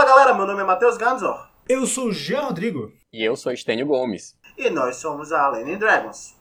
Fala galera, meu nome é Matheus Ganzor. Eu sou o Jean Rodrigo. E eu sou Estênio Gomes. E nós somos a Lenin Dragons.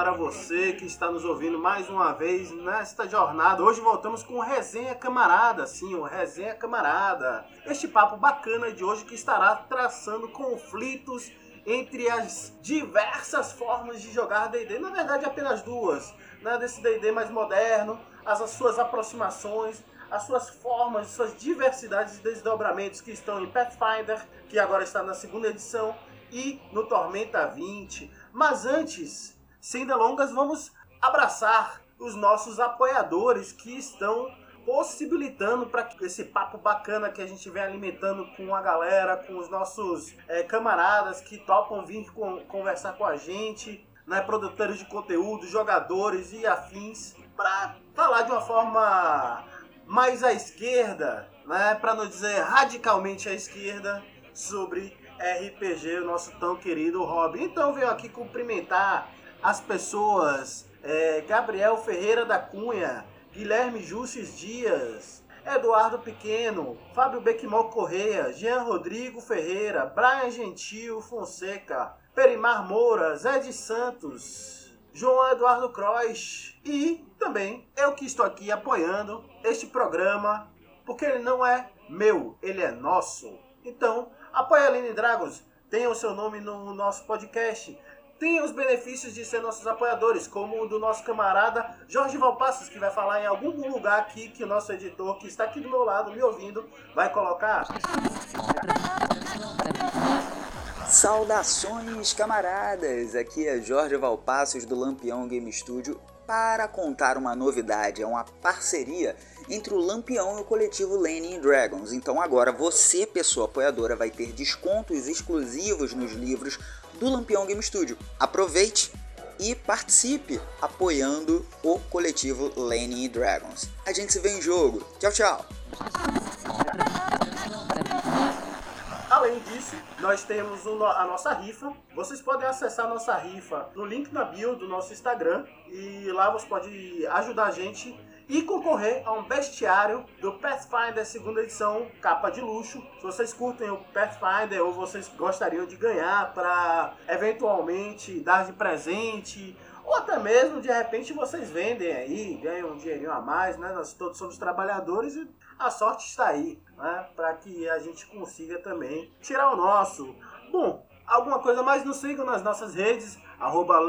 Para você que está nos ouvindo mais uma vez nesta jornada. Hoje voltamos com Resenha Camarada, sim, o Resenha Camarada. Este papo bacana de hoje que estará traçando conflitos entre as diversas formas de jogar D&D, na verdade apenas duas, né, desse D&D mais moderno, as, as suas aproximações, as suas formas, suas diversidades e desdobramentos que estão em Pathfinder, que agora está na segunda edição, e no Tormenta 20. Mas antes, sem delongas, vamos abraçar os nossos apoiadores que estão possibilitando para que esse papo bacana que a gente vem alimentando com a galera, com os nossos eh, camaradas que topam vir com- conversar com a gente, né, produtores de conteúdo, jogadores e afins, para falar de uma forma mais à esquerda, né, para não dizer radicalmente à esquerda, sobre RPG, o nosso tão querido hobby. Então venho aqui cumprimentar as pessoas, é, Gabriel Ferreira da Cunha, Guilherme Jusces Dias, Eduardo Pequeno, Fábio Bequimol Correia, Jean Rodrigo Ferreira, Brian Gentil Fonseca, Perimar Moura, Zé de Santos, João Eduardo Croix e também eu que estou aqui apoiando este programa, porque ele não é meu, ele é nosso. Então, apoie a Aline Dragons, tenha o seu nome no nosso podcast, tenha os benefícios de ser nossos apoiadores, como o do nosso camarada Jorge Valpassos, que vai falar em algum lugar aqui que o nosso editor, que está aqui do meu lado me ouvindo, vai colocar. Saudações, camaradas! Aqui é Jorge Valpassos do Lampião Game Studio para contar uma novidade. É uma parceria entre o Lampião e o coletivo Lenin Dragons. Então agora você, pessoa apoiadora, vai ter descontos exclusivos nos livros do Lampião Game Studio. Aproveite e participe apoiando o coletivo Lenin Dragons. A gente se vê em jogo. Tchau, tchau! Além disso, nós temos a nossa rifa. Vocês podem acessar a nossa rifa no link na bio do nosso Instagram e lá você pode ajudar a gente e concorrer a um bestiário do Pathfinder segunda edição, capa de luxo. Se vocês curtem o Pathfinder ou vocês gostariam de ganhar para eventualmente dar de presente ou até mesmo de repente vocês vendem aí, ganham um dinheirinho a mais, né? Nós todos somos trabalhadores e a sorte está aí, né? Para que a gente consiga também tirar o nosso. Bom, alguma coisa mais nos sigam nas nossas redes, arroba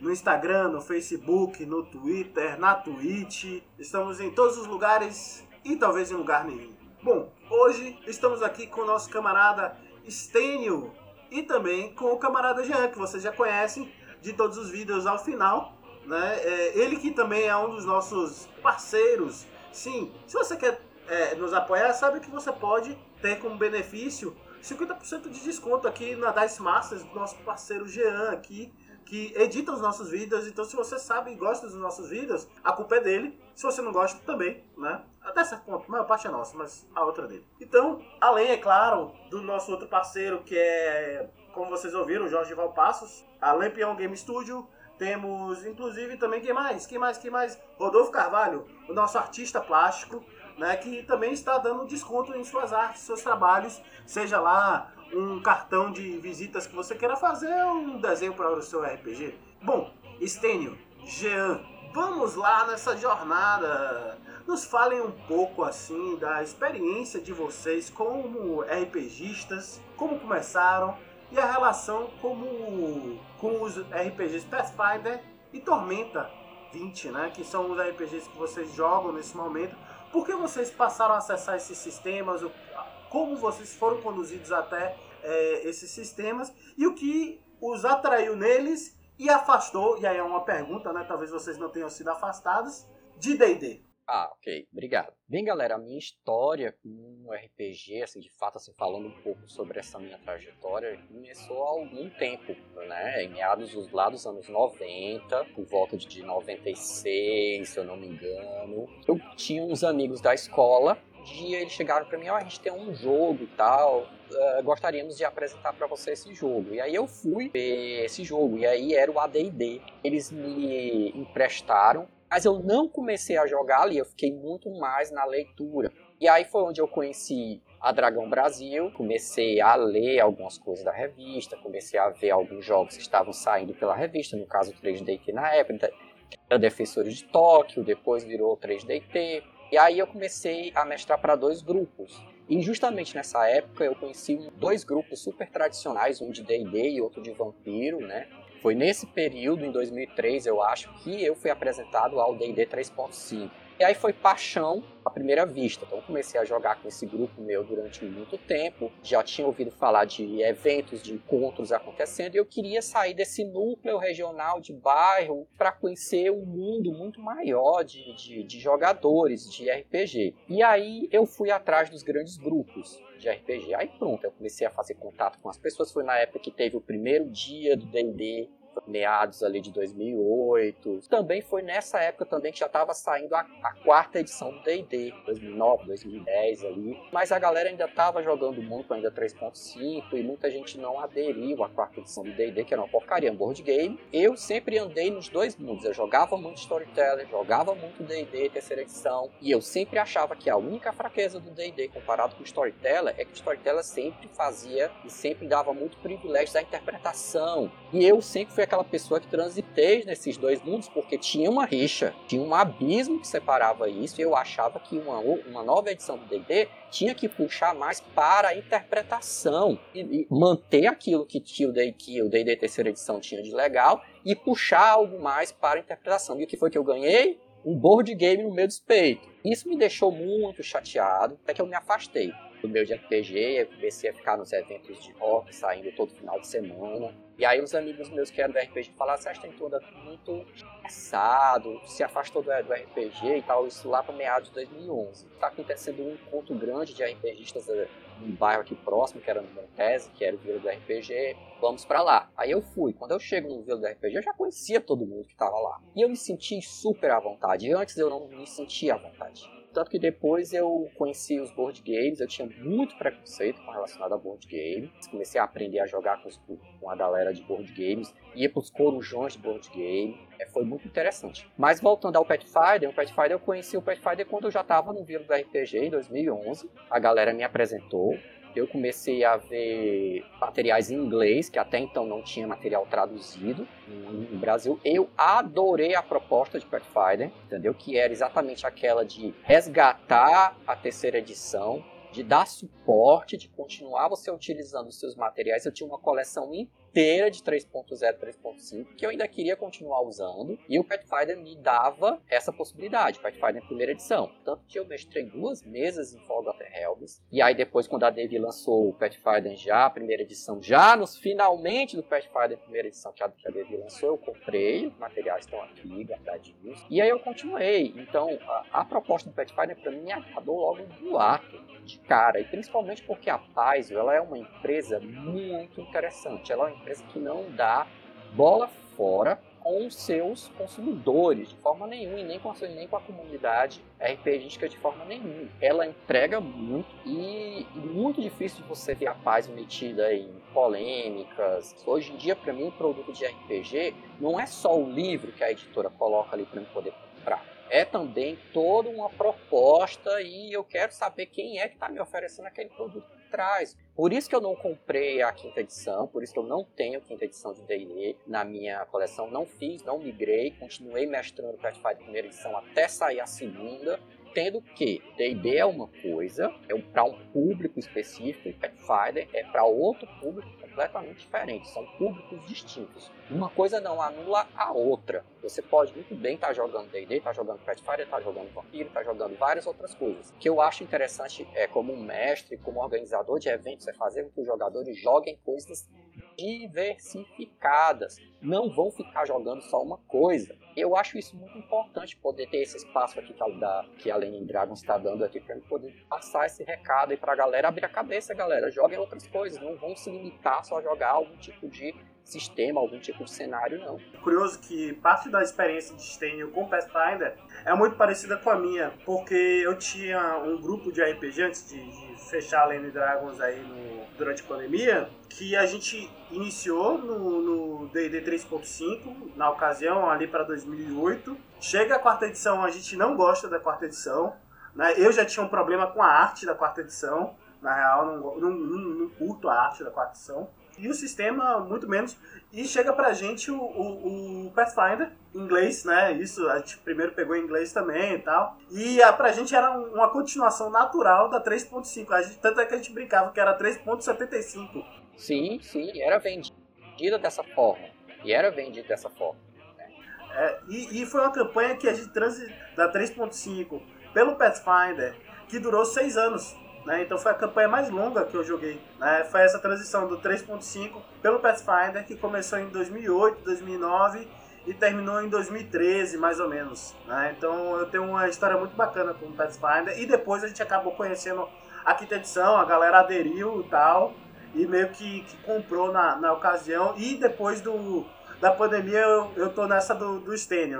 no Instagram, no Facebook, no Twitter, na Twitch. Estamos em todos os lugares e talvez em lugar nenhum. Bom, hoje estamos aqui com o nosso camarada Stênio e também com o camarada Jean, que vocês já conhecem de todos os vídeos ao final. Né? É, ele que também é um dos nossos parceiros. Sim, se você quer é, nos apoiar, sabe que você pode ter como benefício 50% de desconto aqui na Dice Masters, do nosso parceiro Jean aqui, que edita os nossos vídeos. Então, se você sabe e gosta dos nossos vídeos, a culpa é dele. Se você não gosta, também, né? Até certo ponto, a maior parte é nossa, mas a outra é dele. Então, além, é claro, do nosso outro parceiro, que é, como vocês ouviram, Jorge Valpassos, a Lampião Game Studio. Temos, inclusive, também, quem mais? Quem mais? Quem mais? Rodolfo Carvalho, o nosso artista plástico, né? Que também está dando desconto em suas artes, seus trabalhos, seja lá um cartão de visitas que você queira fazer ou um desenho para o seu RPG. Bom, Estênio, Jean, vamos lá nessa jornada. Nos falem um pouco assim da experiência de vocês como RPGistas, como começaram e a relação como com os RPGs Pathfinder e Tormenta 20, né, que são os RPGs que vocês jogam nesse momento. Por que vocês passaram a acessar esses sistemas? Como vocês foram conduzidos até é, esses sistemas e o que os atraiu neles e afastou, e aí é uma pergunta, né? Talvez vocês não tenham sido afastados, de D&D. Ah, ok, obrigado. Bem, galera, a minha história com o RPG, assim, de fato, assim, falando um pouco sobre essa minha trajetória, começou há algum tempo, né? Em meados dos lá dos anos 90, por volta de 96, se eu não me engano. Eu tinha uns amigos da escola dia eles chegaram para mim, oh, a gente tem um jogo e tal, uh, gostaríamos de apresentar para você esse jogo. E aí eu fui ver esse jogo, e aí era o AD&D. Eles me emprestaram mas eu não comecei a jogar ali, eu fiquei muito mais na leitura. E aí foi onde eu conheci a Dragão Brasil, comecei a ler algumas coisas da revista, comecei a ver alguns jogos que estavam saindo pela revista, no caso 3D que na época era Defensores de Tóquio, depois virou 3DT. E aí eu comecei a mestrar para dois grupos. E justamente nessa época eu conheci dois grupos super tradicionais, um de D&D e outro de Vampiro, né? Foi nesse período, em 2003, eu acho, que eu fui apresentado ao D&D 3.5. E aí foi paixão à primeira vista. Então comecei a jogar com esse grupo meu durante muito tempo. Já tinha ouvido falar de eventos, de encontros acontecendo, e eu queria sair desse núcleo regional de bairro para conhecer um mundo muito maior de, de, de jogadores de RPG. E aí eu fui atrás dos grandes grupos de RPG. Aí pronto, eu comecei a fazer contato com as pessoas. Foi na época que teve o primeiro dia do D&D meados ali de 2008. Também foi nessa época também que já estava saindo a, a, quarta edição do D&D, 2009, 2010 ali. Mas a galera ainda estava jogando muito ainda 3.5 e muita gente não aderiu à quarta edição do D&D, que era uma porcaria, um board game. Eu sempre andei nos dois mundos. Eu jogava muito Storyteller, jogava muito D&D, terceira edição, e eu sempre achava que a única fraqueza do D&D comparado com Storyteller é que Storyteller sempre fazia e sempre dava muito privilégio à interpretação. E eu sempre fui aquela pessoa que transitei nesses dois mundos porque tinha uma rixa, tinha um abismo que separava isso e eu achava que uma, uma nova edição do D&D tinha que puxar mais para a interpretação e, e manter aquilo que, tinha o D&D terceira edição tinha de legal e puxar algo mais para a interpretação. E o que foi que eu ganhei? Um board game no meu despeito. Isso me deixou muito chateado, até que eu me afastei do meu de RPG, eu comecei a ficar nos eventos de rock, saindo todo final de semana. E aí os amigos meus que eram do RPG falaram, você acha que tem toda muito estressado, se afastou do, do, RPG e tal, isso lá para meados de 2011. Está acontecendo um encontro grande de RPGistas eh, num bairro aqui próximo, que era no Montese, que era o Vila do RPG, vamos para lá. Aí eu fui. Quando eu chego no Vila do RPG, eu já conhecia todo mundo que estava lá. E eu me senti super à vontade. Antes eu não me sentia à vontade. Tanto que depois eu conheci os board games, eu tinha muito preconceito com relacionado a board games. Comecei a aprender a jogar com, os, com a galera de board games, ia para os corujões de board game. É, foi muito interessante. Mas voltando ao Pathfinder, o Pathfinder eu conheci o Pathfinder quando eu já estava no Vila do RPG em 2011. A galera me apresentou, eu comecei a ver materiais em inglês, que até então não tinha material traduzido no Brasil. Eu adorei a proposta de Pathfinder, entendeu? Que era exatamente aquela de resgatar a terceira edição, de dar suporte, de continuar você utilizando os seus materiais. Eu tinha uma coleção inteira de 3.0, 3.5 que eu ainda queria continuar usando e o Pathfinder me dava essa possibilidade, Pathfinder primeira edição. Tanto que eu mestrei duas mesas em Forgotten Realms e aí depois quando a Devi lançou o Pathfinder já, a primeira edição, já nos finalmente do Pathfinder primeira edição que a, que a Devi lançou, eu comprei, os materiais estão aqui guardadinhos e aí eu continuei. Então a, a proposta do Pathfinder para mim agradou logo do ato de cara, e principalmente porque a Paizo ela é uma empresa muito interessante. Ela é uma empresa que não dá bola fora com os seus consumidores de forma nenhuma e nem com, a, nem com a comunidade RPGística de forma nenhuma. Ela entrega muito e, muito difícil você ver a paz metida em polêmicas. Hoje em dia, para mim, um produto de RPG não é só o livro que a editora coloca ali para eu poder comprar é também toda uma proposta e eu quero saber quem é que está me oferecendo aquele produto que traz. Por isso que eu não comprei a quinta edição, por isso que eu não tenho quinta edição de D&D na minha coleção, não fiz, não migrei, continuei mestrando Pathfinder primeira edição até sair a segunda, tendo que D&D é uma coisa, é para um público específico e Pathfinder é para outro público completamente diferentes, são públicos distintos. Uma coisa não anula a outra. Você pode muito bem estar tá jogando D&D, estar tá jogando Pathfinder, estar tá jogando Vampiro, estar jogando várias outras coisas. O que eu acho interessante é como mestre, como organizador de eventos, é fazer com que os jogadores joguem coisas diversificadas. Não vão ficar jogando só uma coisa. Eu acho isso muito importante, poder ter esse espaço aqui que que a Lenin Dragons está dando aqui para poder passar esse recado aí para a galera abrir a cabeça, galera. Joguem outras coisas, não vão se limitar só a jogar algum tipo de sistema, algum tipo de cenário, não. Curioso que parte da experiência de Stênio com Pathfinder é muito parecida com a minha, porque eu tinha um grupo de RPG antes de, de fechar a Lane Dragons aí no, durante a pandemia, que a gente iniciou no D&D 3.5, na ocasião ali para 2008. Chega a quarta edição, a gente não gosta da quarta edição, né? Eu já tinha um problema com a arte da quarta edição, na real, não, não, não, não curto a arte da quarta edição e o sistema muito menos. E chega pra gente o, o, o, Pathfinder, em inglês, né? Isso a gente primeiro pegou em inglês também e tal. E a, pra gente era uma continuação natural da 3.5. Tanto é que a gente brincava que era 3.75. Sim, sim, era vendida dessa forma. E era vendido dessa forma. Né? É, e, e foi uma campanha que a gente transi da 3.5 pelo Pathfinder que durou seis anos. Né? Então foi a campanha mais longa que eu joguei. Né? Foi essa transição do 3.5 pelo Pathfinder que começou em 2008, 2009 e terminou em 2013, mais ou menos. Né? Então eu tenho uma história muito bacana com o Pathfinder e depois a gente acabou conhecendo a quinta edição, a galera aderiu e tal e meio que, que comprou na, na ocasião e depois do da pandemia eu, eu tô nessa do, do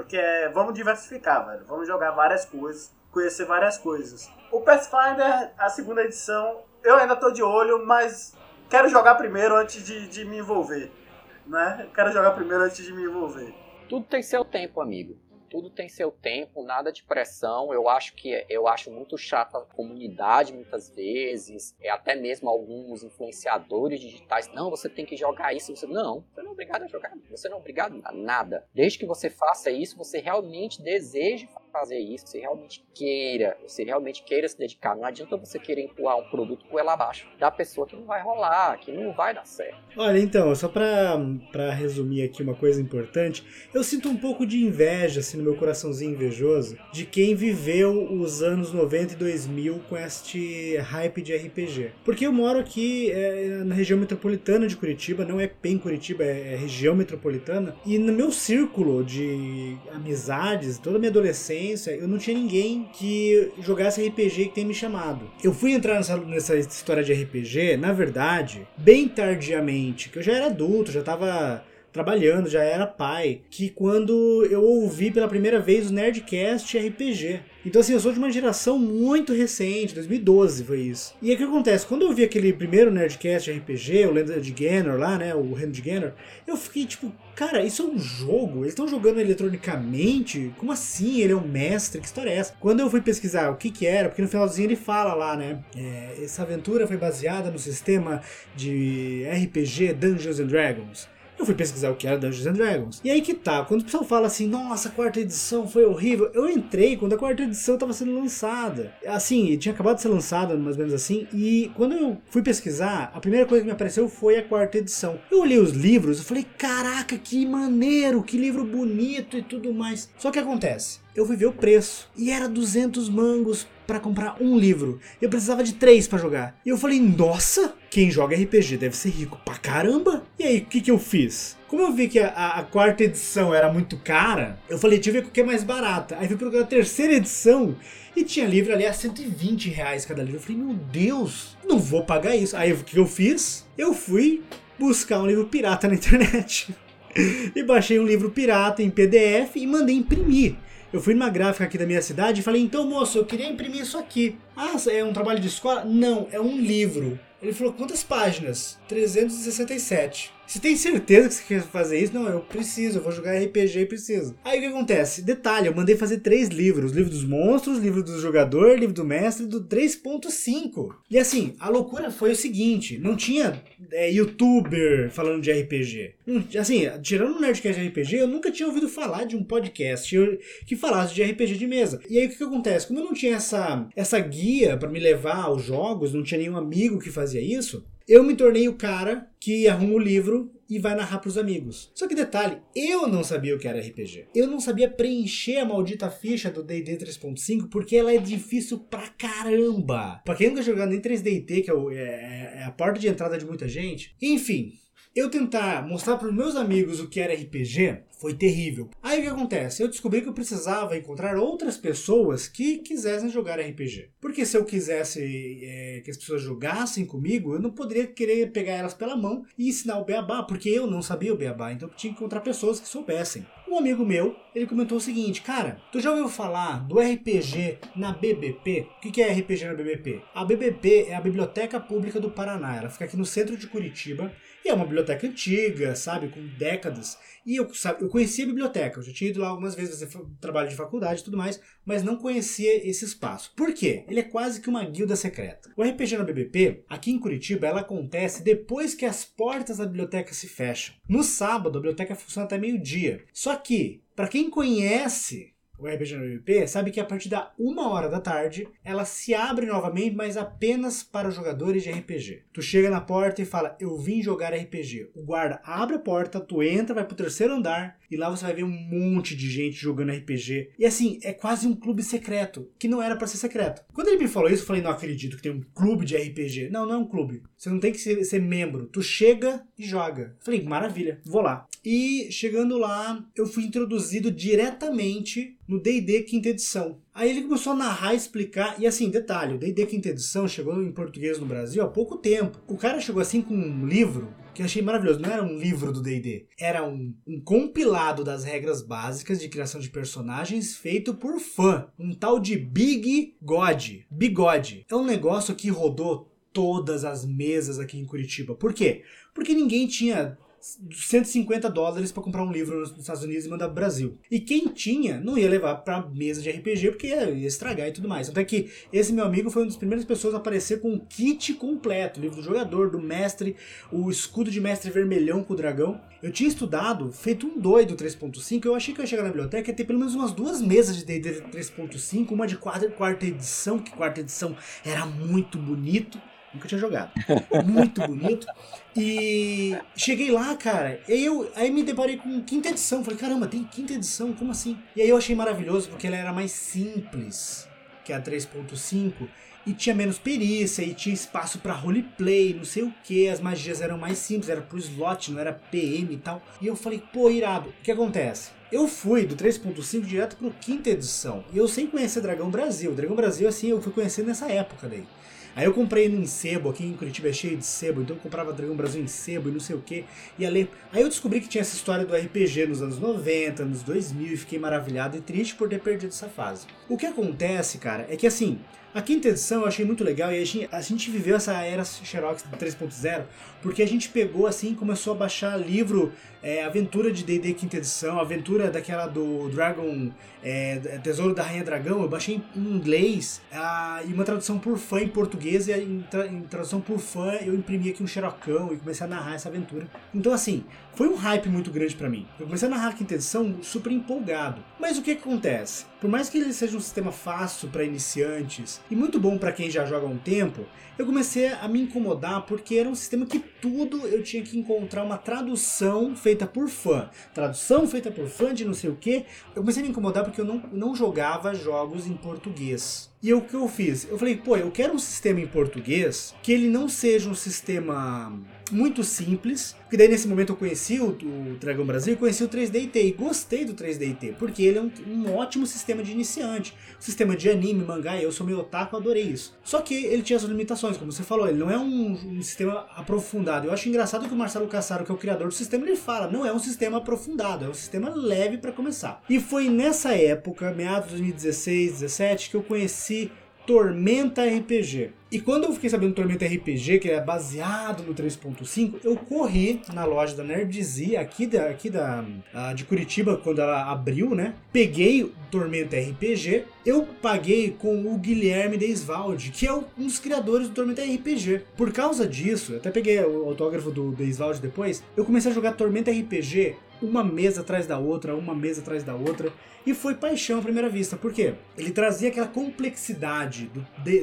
que é vamos diversificar, velho. Vamos jogar várias coisas, conhecer várias coisas. O Pathfinder, a segunda edição, eu ainda tô de olho, mas quero jogar primeiro antes de, de me envolver. Né? Quero jogar primeiro antes de me envolver. Tudo tem seu tempo, amigo tudo tem seu tempo, nada de pressão. Eu acho que eu acho muito chata a comunidade muitas vezes, é até mesmo alguns influenciadores digitais. Não, você tem que jogar isso. Você não, você não é obrigado a jogar. Você não é obrigado a nada. Desde que você faça isso, você realmente deseje fazer isso, você realmente queira, você realmente queira se dedicar. Não adianta você querer empurrar um produto por ela abaixo da pessoa que não vai rolar, que não vai dar certo. Olha, então, só para resumir aqui uma coisa importante, eu sinto um pouco de inveja, assim, no meu coraçãozinho invejoso, de quem viveu os anos 90 e 2000 com este hype de RPG. Porque eu moro aqui é, na região metropolitana de Curitiba, não é bem Curitiba, é, é região metropolitana, e no meu círculo de amizades, toda a minha adolescência, eu não tinha ninguém que jogasse RPG que tenha me chamado. Eu fui entrar nessa, nessa história de RPG, na verdade, bem tardiamente, que eu já era adulto, já tava trabalhando, já era pai, que quando eu ouvi pela primeira vez o Nerdcast RPG. Então, assim, eu sou de uma geração muito recente, 2012 foi isso. E aí o que acontece? Quando eu vi aquele primeiro Nerdcast RPG, o Lenda de Ganon lá, né? O Reino de Ganon, eu fiquei tipo, cara, isso é um jogo? Eles estão jogando eletronicamente? Como assim? Ele é um mestre? Que história é essa? Quando eu fui pesquisar o que que era, porque no finalzinho ele fala lá, né? É, essa aventura foi baseada no sistema de RPG Dungeons and Dragons. Eu fui pesquisar o que era Dungeons and Dragons. E aí que tá, quando o pessoal fala assim, nossa, a quarta edição foi horrível, eu entrei quando a quarta edição estava sendo lançada. Assim, tinha acabado de ser lançada, mais ou menos assim, e quando eu fui pesquisar, a primeira coisa que me apareceu foi a quarta edição. Eu olhei os livros e falei, caraca, que maneiro, que livro bonito e tudo mais. Só que acontece, eu fui ver o preço e era 200 mangos para comprar um livro. Eu precisava de três para jogar. E eu falei, nossa, quem joga RPG deve ser rico pra caramba. E aí, o que, que eu fiz? Como eu vi que a, a, quarta edição era muito cara, eu falei, deixa eu ver o que é mais barata. Aí fui procurar a terceira edição e tinha livro ali a 120 reais cada livro. Eu falei, meu Deus, não vou pagar isso. Aí o que eu fiz? Eu fui buscar um livro pirata na internet. e baixei um livro pirata em PDF e mandei imprimir. Eu fui numa gráfica aqui da minha cidade e falei, então moço, eu queria imprimir isso aqui. Ah, é um trabalho de escola? Não, é um livro. Ele falou, quantas páginas? 367. Você tem certeza que você quer fazer isso? Não, eu preciso, eu vou jogar RPG e preciso. Aí o que acontece? Detalhe, eu mandei fazer três livros: livro dos monstros, livro do jogador, livro do mestre do 3.5. E assim, a loucura foi o seguinte: não tinha é, youtuber falando de RPG. Assim, tirando o Nerdcast de RPG, eu nunca tinha ouvido falar de um podcast que falasse de RPG de mesa. E aí o que, que acontece? Como eu não tinha essa, essa guia para me levar aos jogos, não tinha nenhum amigo que fazia isso, eu me tornei o cara que arruma o livro e vai narrar pros amigos. Só que detalhe, eu não sabia o que era RPG. Eu não sabia preencher a maldita ficha do D&D 3.5 porque ela é difícil pra caramba. Pra quem nunca jogou nem 3DT, que é, é, é a porta de entrada de muita gente. Enfim, eu tentar mostrar para os meus amigos o que era RPG foi terrível. Aí o que acontece? Eu descobri que eu precisava encontrar outras pessoas que quisessem jogar RPG. Porque se eu quisesse é, que as pessoas jogassem comigo, eu não poderia querer pegar elas pela mão e ensinar o beabá, porque eu não sabia o beabá, então eu tinha que encontrar pessoas que soubessem. Um amigo meu, ele comentou o seguinte, cara, tu já ouviu falar do RPG na BBP? O que é RPG na BBP? A BBP é a Biblioteca Pública do Paraná, ela fica aqui no centro de Curitiba e é uma biblioteca antiga, sabe, com décadas. E eu, sabe, eu conhecia a biblioteca, eu já tinha ido lá algumas vezes fazer trabalho de faculdade e tudo mais, mas não conhecia esse espaço. Por quê? Ele é quase que uma guilda secreta. O RPG na BBP, aqui em Curitiba, ela acontece depois que as portas da biblioteca se fecham. No sábado, a biblioteca funciona até meio-dia. Só que, para quem conhece o RPG no PVP, sabe que a partir da uma hora da tarde ela se abre novamente, mas apenas para os jogadores de RPG. Tu chega na porta e fala, eu vim jogar RPG. O guarda abre a porta, tu entra, vai pro terceiro andar e lá você vai ver um monte de gente jogando RPG. E assim, é quase um clube secreto, que não era para ser secreto. Quando ele me falou isso, eu falei, não acredito que tem um clube de RPG. Não, não é um clube. Você não tem que ser, ser membro. Tu chega e joga. Eu falei, maravilha, vou lá. E chegando lá, eu fui introduzido diretamente no D&D quinta edição. Aí ele começou a narrar, explicar, e assim, detalhe, o D&D quinta edição chegou em português no Brasil há pouco tempo. O cara chegou assim com um livro que eu achei maravilhoso. Não era um livro do D&D, era um, um compilado das regras básicas de criação de personagens feito por fã. Um tal de Big God. Bigode. É um negócio que rodou todas as mesas aqui em Curitiba. Por quê? Porque ninguém tinha 150 dólares para comprar um livro nos Estados Unidos e mandar pro Brasil. E quem tinha não ia levar para mesa de RPG porque ia, estragar e tudo mais. Até que esse meu amigo foi uma das primeiras pessoas a aparecer com um kit completo, livro do jogador, do mestre, o escudo de mestre vermelhão com o dragão. Eu tinha estudado, feito um doido 3.5, eu achei que eu ia chegar na biblioteca e ter pelo menos umas duas mesas de D&D 3.5, uma de quarta, quarta edição, que quarta edição era muito bonito, Nunca tinha jogado. Muito bonito. E cheguei lá, cara, e eu aí me deparei com quinta edição. Falei, caramba, tem quinta edição? Como assim? E aí eu achei maravilhoso porque ela era mais simples que a 3.5 e tinha menos perícia e tinha espaço para roleplay, não sei o que, as magias eram mais simples, era pro slot, não era PM e tal. E eu falei, pô, irado. O que acontece? Eu fui do 3.5 direto pro quinta edição. E eu sem conhecer Dragão Brasil. Dragão Brasil, assim, eu fui conhecer nessa época daí. Aí eu comprei no sebo, aqui em Curitiba é cheio de sebo, então eu comprava Dragão Brasil em sebo e não sei o que, ia ler. Aí eu descobri que tinha essa história do RPG nos anos 90, nos 2000 e fiquei maravilhado e triste por ter perdido essa fase. O que acontece, cara, é que assim, a quinta edição eu achei muito legal e a gente, a gente viveu essa era Xerox 3.0 porque a gente pegou assim começou a baixar livro é, Aventura de D&D quinta edição, Aventura daquela do Dragon, é, Tesouro da Rainha Dragão, eu baixei em inglês a, e uma tradução por fã em português e em, tra, em tradução por fã eu imprimi aqui um xerocão e comecei a narrar essa aventura. Então assim, foi um hype muito grande para mim. Eu comecei a narrar a quinta edição super empolgado. Mas o que, que acontece? Por mais que ele seja um sistema fácil para iniciantes e muito bom para quem já joga há um tempo, eu comecei a me incomodar porque era um sistema que tudo eu tinha que encontrar uma tradução feita por fã. Tradução feita por fã de não sei o que. Eu comecei a me incomodar porque eu não, não jogava jogos em português. E o que eu fiz? Eu falei, pô, eu quero um sistema em português que ele não seja um sistema muito simples. Porque daí nesse momento eu conheci o, o Dragão Brasil e conheci o 3DT e gostei do 3DT, porque ele é um, um, ótimo sistema de iniciante. sistema de anime, mangá, eu sou meio otaku, adorei isso. Só que ele tinha as limitações, como você falou, ele não é um, um sistema aprofundado. Eu acho engraçado que o Marcelo Cassaro, que é o criador do sistema, ele fala, não é um sistema aprofundado, é um sistema leve para começar. E foi nessa época, meados de 2016, 17, que eu conheci Tormenta RPG. E quando eu fiquei sabendo do Tormenta RPG, que é baseado no 3.5, eu corri na loja da Nerdzia aqui da, aqui da de Curitiba, quando ela abriu, né? Peguei o Tormenta RPG, eu paguei com o Guilherme Deisvalde, que é um dos criadores do Tormenta RPG. Por causa disso, até peguei o autógrafo do Deisvalde depois, eu comecei a jogar Tormenta RPG uma mesa atrás da outra, uma mesa atrás da outra. E foi paixão à primeira vista. Por quê? Ele trazia aquela complexidade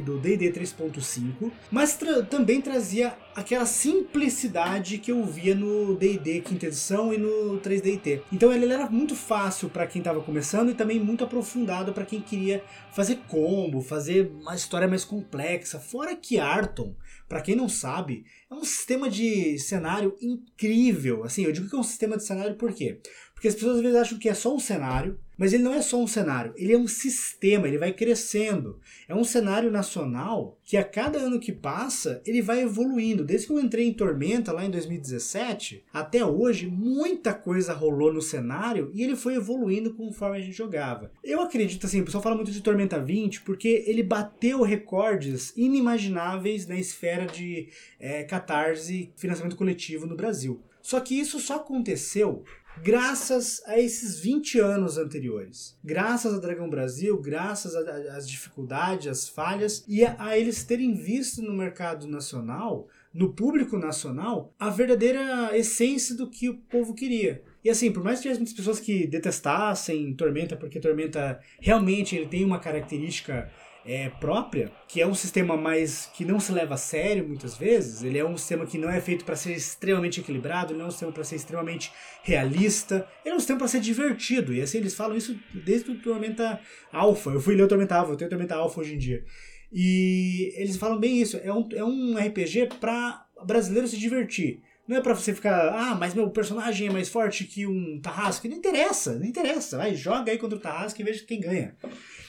do D&D 3.5, mas tra também trazia aquela simplicidade que eu via no D&D quinta edição e no 3DT. Então ele era muito fácil para quem estava começando e também muito aprofundado para quem queria fazer combo, fazer uma história mais complexa. Fora que Arton, para quem não sabe, é um sistema de cenário incrível. Assim, eu digo que é um sistema de cenário por quê? Porque as pessoas às vezes acham que é só um cenário, mas ele não é só um cenário, ele é um sistema, ele vai crescendo. É um cenário nacional que a cada ano que passa, ele vai evoluindo. Desde que eu entrei em Tormenta lá em 2017, até hoje, muita coisa rolou no cenário e ele foi evoluindo conforme a gente jogava. Eu acredito assim, o pessoal fala muito de Tormenta 20 porque ele bateu recordes inimagináveis na esfera de é, catarse financiamento coletivo no Brasil. Só que isso só aconteceu graças a esses 20 anos anteriores. Graças a Dragão Brasil, graças às dificuldades, às falhas e a, a eles terem visto no mercado nacional, no público nacional, a verdadeira essência do que o povo queria. E assim, por mais que tivesse muitas pessoas que detestassem Tormenta, porque Tormenta realmente ele tem uma característica é, própria, que é um sistema mais que não se leva a sério muitas vezes. Ele é um sistema que não é feito para ser extremamente equilibrado, ele não é um sistema para ser extremamente realista. Ele é um sistema para ser divertido. E assim eles falam isso desde o Tormenta Alpha. Eu fui ler o Tormenta Alpha, eu tenho o Tormenta Alpha hoje em dia. E eles falam bem isso. É um, é um RPG para brasileiro se divertir. Não é pra você ficar, ah, mas meu personagem é mais forte que um Tarrasque. Não interessa, não interessa. Vai, joga aí contra o Tarrasque e veja quem ganha.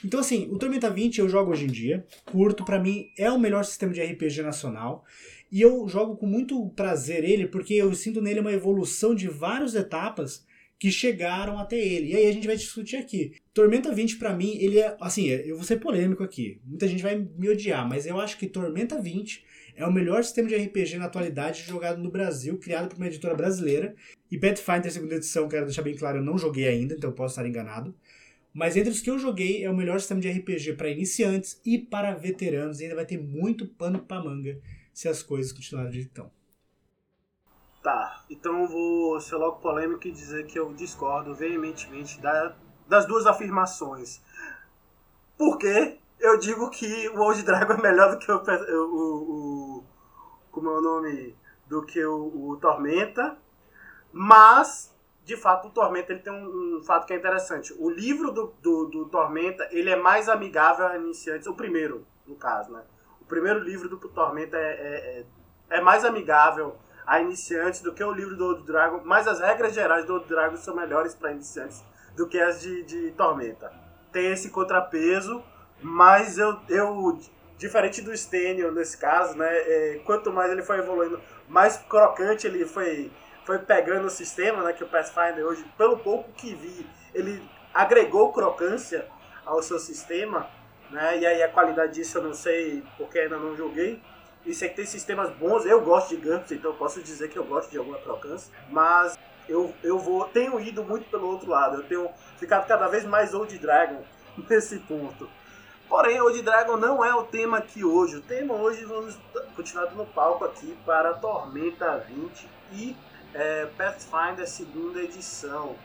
Então, assim, o Tormenta 20 eu jogo hoje em dia, curto, para mim é o melhor sistema de RPG nacional. E eu jogo com muito prazer ele, porque eu sinto nele uma evolução de várias etapas que chegaram até ele. E aí a gente vai discutir aqui. Tormenta 20 para mim, ele é, assim, eu vou ser polêmico aqui. Muita gente vai me odiar, mas eu acho que Tormenta 20 é o melhor sistema de RPG na atualidade jogado no Brasil, criado por uma editora brasileira. E Pathfinder segunda edição, quero deixar bem claro, eu não joguei ainda, então posso estar enganado. Mas entre os que eu joguei, é o melhor sistema de RPG para iniciantes e para veteranos. E ainda vai ter muito pano para manga se as coisas continuarem de então. Tá, então vou ser logo polêmico e dizer que eu discordo veementemente da, das duas afirmações. Porque eu digo que o Old Dragon é melhor do que o. o, o como é o nome? Do que o, o Tormenta. Mas de fato, o Tormenta ele tem um, um, fato que é interessante. O livro do, do, do, Tormenta ele é mais amigável a iniciantes, o primeiro, no caso, né? O primeiro livro do Tormenta é, é, é, é mais amigável a iniciantes do que o livro do Old Dragon, mas as regras gerais do Old Dragon são melhores para iniciantes do que as de, de Tormenta. Tem esse contrapeso, mas eu, eu diferente do Stênio nesse caso, né? É, quanto mais ele foi evoluindo, mais crocante ele foi foi pegando o sistema, né, que o Pathfinder hoje, pelo pouco que vi, ele agregou crocância ao seu sistema, né, e aí a qualidade disso eu não sei, porque ainda não joguei. E sei que tem sistemas bons, eu gosto de GURPS, então posso dizer que eu gosto de alguma crocância, mas eu, eu vou tenho ido muito pelo outro lado, eu tenho ficado cada vez mais Old Dragon nesse ponto. Porém, Old Dragon não é o tema aqui hoje. O tema hoje, vamos continuar no palco aqui para Tormenta 20 e é, Pathfinder segunda edição.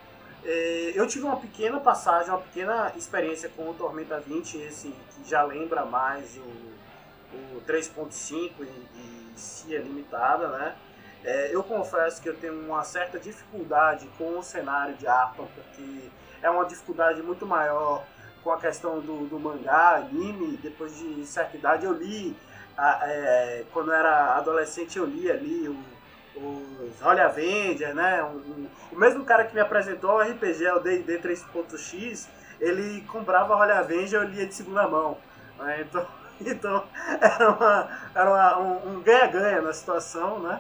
É, eu tive uma pequena passagem, uma pequena experiência com o Tormenta 20, esse que já lembra mais o, o 3.5 e, e CIA limitada, né? É, eu confesso que eu tenho uma certa dificuldade com o cenário de Arton, porque é uma dificuldade muito maior com a questão do, do mangá, anime. Depois de certa idade, eu li, a, é, quando eu era adolescente, eu li ali o os Holy Avenger, né? Um, um, o mesmo cara que me apresentou o RPG, o D&D 3.x, ele comprava Holy Avenger eu lia de segunda mão. Né? Então, então era, uma, era uma, um ganha-ganha na situação, né?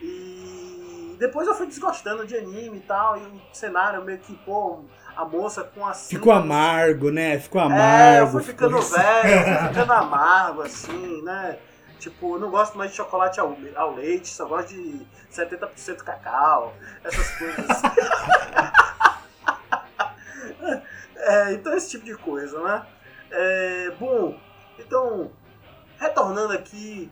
E depois eu fui desgostando de anime e tal, e o cenário meio que, pô, a moça com a Ficou amargo, né? Ficou amargo. É, eu fui ficando velho, fui ficando amargo, assim, né? Tipo, não gosto mais de chocolate ao, ao leite, só gosto de 70% cacau, essas coisas. é, então, esse tipo de coisa, né? É, bom, então, retornando aqui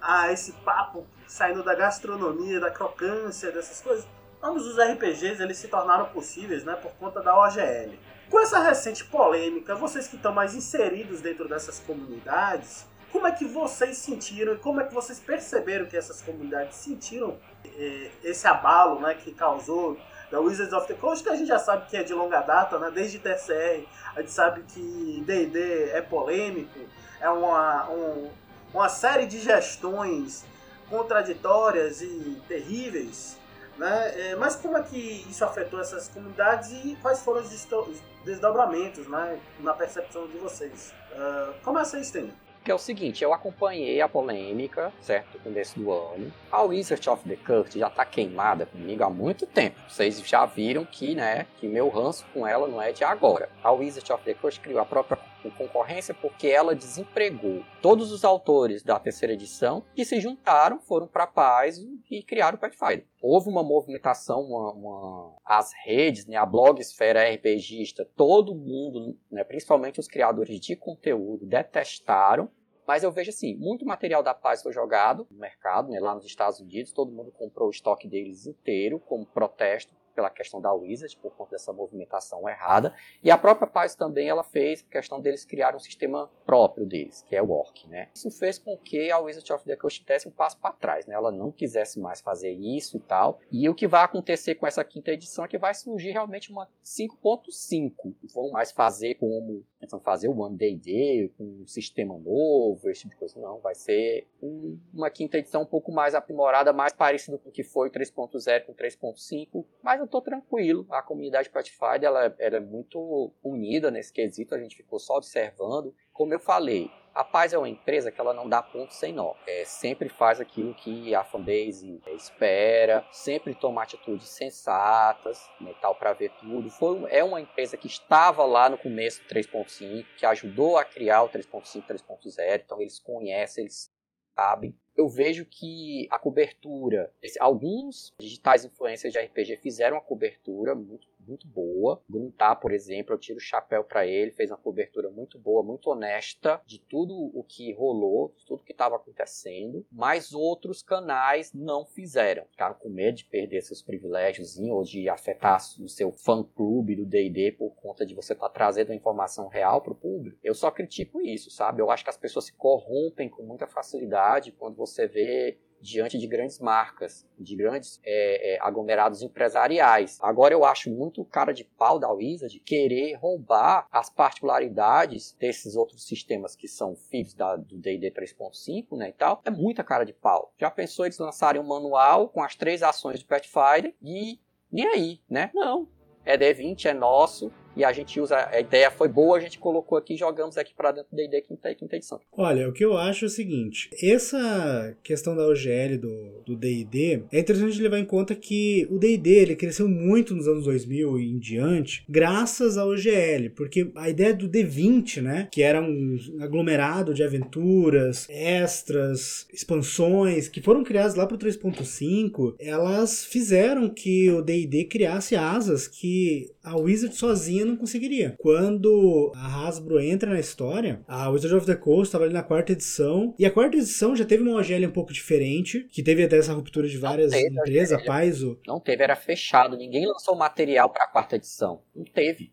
a esse papo, saindo da gastronomia, da crocância, dessas coisas, ambos os RPGs eles se tornaram possíveis né, por conta da OGL. Com essa recente polêmica, vocês que estão mais inseridos dentro dessas comunidades, como é que vocês sentiram e como é que vocês perceberam que essas comunidades sentiram eh, esse abalo né, que causou da Wizards of the Coast, que a gente já sabe que é de longa data, né? desde TCR, a gente sabe que D&D é polêmico, é uma, um, uma série de gestões contraditórias e terríveis, né? É, mas como é que isso afetou essas comunidades e quais foram os desdobramentos né, na percepção de vocês? Uh, começa aí, Stênio que é o seguinte, eu acompanhei a polêmica, certo, no começo do ano. A Wizard of the Coast já tá queimada comigo há muito tempo. Vocês já viram que, né, que meu ranço com ela não é de agora. A Wizard of the Coast criou a própria concorrência porque ela desempregou todos os autores da terceira edição que se juntaram, foram para paz e criaram o Pathfinder. Houve uma movimentação, uma, uma, as redes, né, a blogosfera RPGista, todo mundo, né, principalmente os criadores de conteúdo, detestaram mas eu vejo assim, muito material da Paz foi jogado no mercado, né, lá nos Estados Unidos, todo mundo comprou o estoque deles inteiro como protesto pela questão da Wizard, por conta dessa movimentação errada. E a própria Paz também ela fez questão deles criar um sistema próprio deles, que é o Orc. Né? Isso fez com que a Wizard of the Coast desse um passo para trás. Né? Ela não quisesse mais fazer isso e tal. E o que vai acontecer com essa quinta edição é que vai surgir realmente uma 5.5. Vão mais fazer como vão fazer o One Day com um sistema novo, esse tipo de coisa. Não, vai ser um, uma quinta edição um pouco mais aprimorada, mais parecido com o que foi 3.0 com 3.5, mas eu tô tranquilo. A comunidade Pathfinder ela, ela é muito unida nesse quesito, a gente ficou só observando. Como eu falei, a Paz é uma empresa que ela não dá ponto sem nó. É, sempre faz aquilo que a fanbase espera, sempre toma atitudes sensatas, né, tal para ver tudo. Foi, é uma empresa que estava lá no começo do 3.5, que ajudou a criar o 3.5, 3.0, então eles conhecem, eles sabem eu vejo que a cobertura, alguns digitais influencers de RPG fizeram uma cobertura muito, muito boa. Gruntar, por exemplo, eu tiro o chapéu para ele, fez uma cobertura muito boa, muito honesta de tudo o que rolou, de tudo que estava acontecendo. Mas outros canais não fizeram. Ficaram com medo de perder seus privilégios ou de afetar o seu fã-clube do D&D por conta de você estar tá trazendo a informação real para o público. Eu só critico isso, sabe? Eu acho que as pessoas se corrompem com muita facilidade quando você vê diante de grandes marcas, de grandes é, é, aglomerados empresariais. Agora eu acho muito cara de pau da Wizard querer roubar as particularidades desses outros sistemas que são filhos da, do D&D 3.5, né, e tal. É muita cara de pau. Já pensou eles lançarem um manual com as três ações de Pathfinder e nem aí, né? Não. É D20, é nosso, e a gente usa, a ideia foi boa, a gente colocou aqui, jogamos aqui para dentro do D&D quinta, quinta edição. Olha, o que eu acho é o seguinte, essa questão da OGL do D&D, é interessante levar em conta que o D&D ele cresceu muito nos anos 2000 e em diante, graças à OGL, porque a ideia do D20, né, que era um aglomerado de aventuras, extras, expansões, que foram criadas lá para o 3.5, elas fizeram que o D&D criasse asas que a Wizard sozinha não conseguiria. Quando a Hasbro entra na história, a Wizard of the Coast estava ali na quarta edição, e a quarta edição já teve uma OGL um pouco diferente, que teve até essa ruptura de várias empresas, a Paizo. Não teve, era fechado, ninguém lançou material para a quarta edição. Não teve.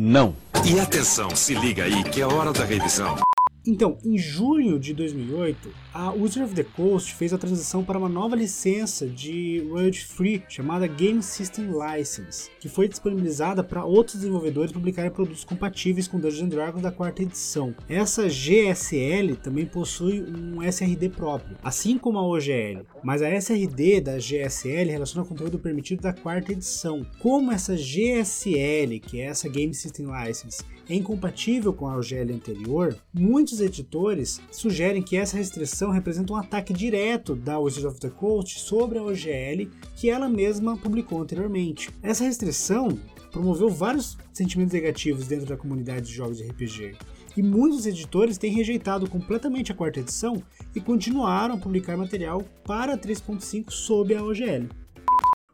Não. E atenção, se liga aí que é hora da revisão. Então, em junho de 2008, a Wizard of the Coast fez a transição para uma nova licença de royalty free chamada Game System License, que foi disponibilizada para outros desenvolvedores publicarem produtos compatíveis com Dungeons Dragons da quarta edição. Essa GSL também possui um SRD próprio, assim como a OGL, mas a SRD da GSL relaciona conteúdo permitido da quarta edição. Como essa GSL, que é essa Game System License, é incompatível com a OGL anterior, muitos editores sugerem que essa restrição representa um ataque direto da Wizards of the Coast sobre a OGL que ela mesma publicou anteriormente. Essa restrição promoveu vários sentimentos negativos dentro da comunidade de jogos de RPG. E muitos editores têm rejeitado completamente a quarta edição e continuaram a publicar material para 3.5 sob a OGL.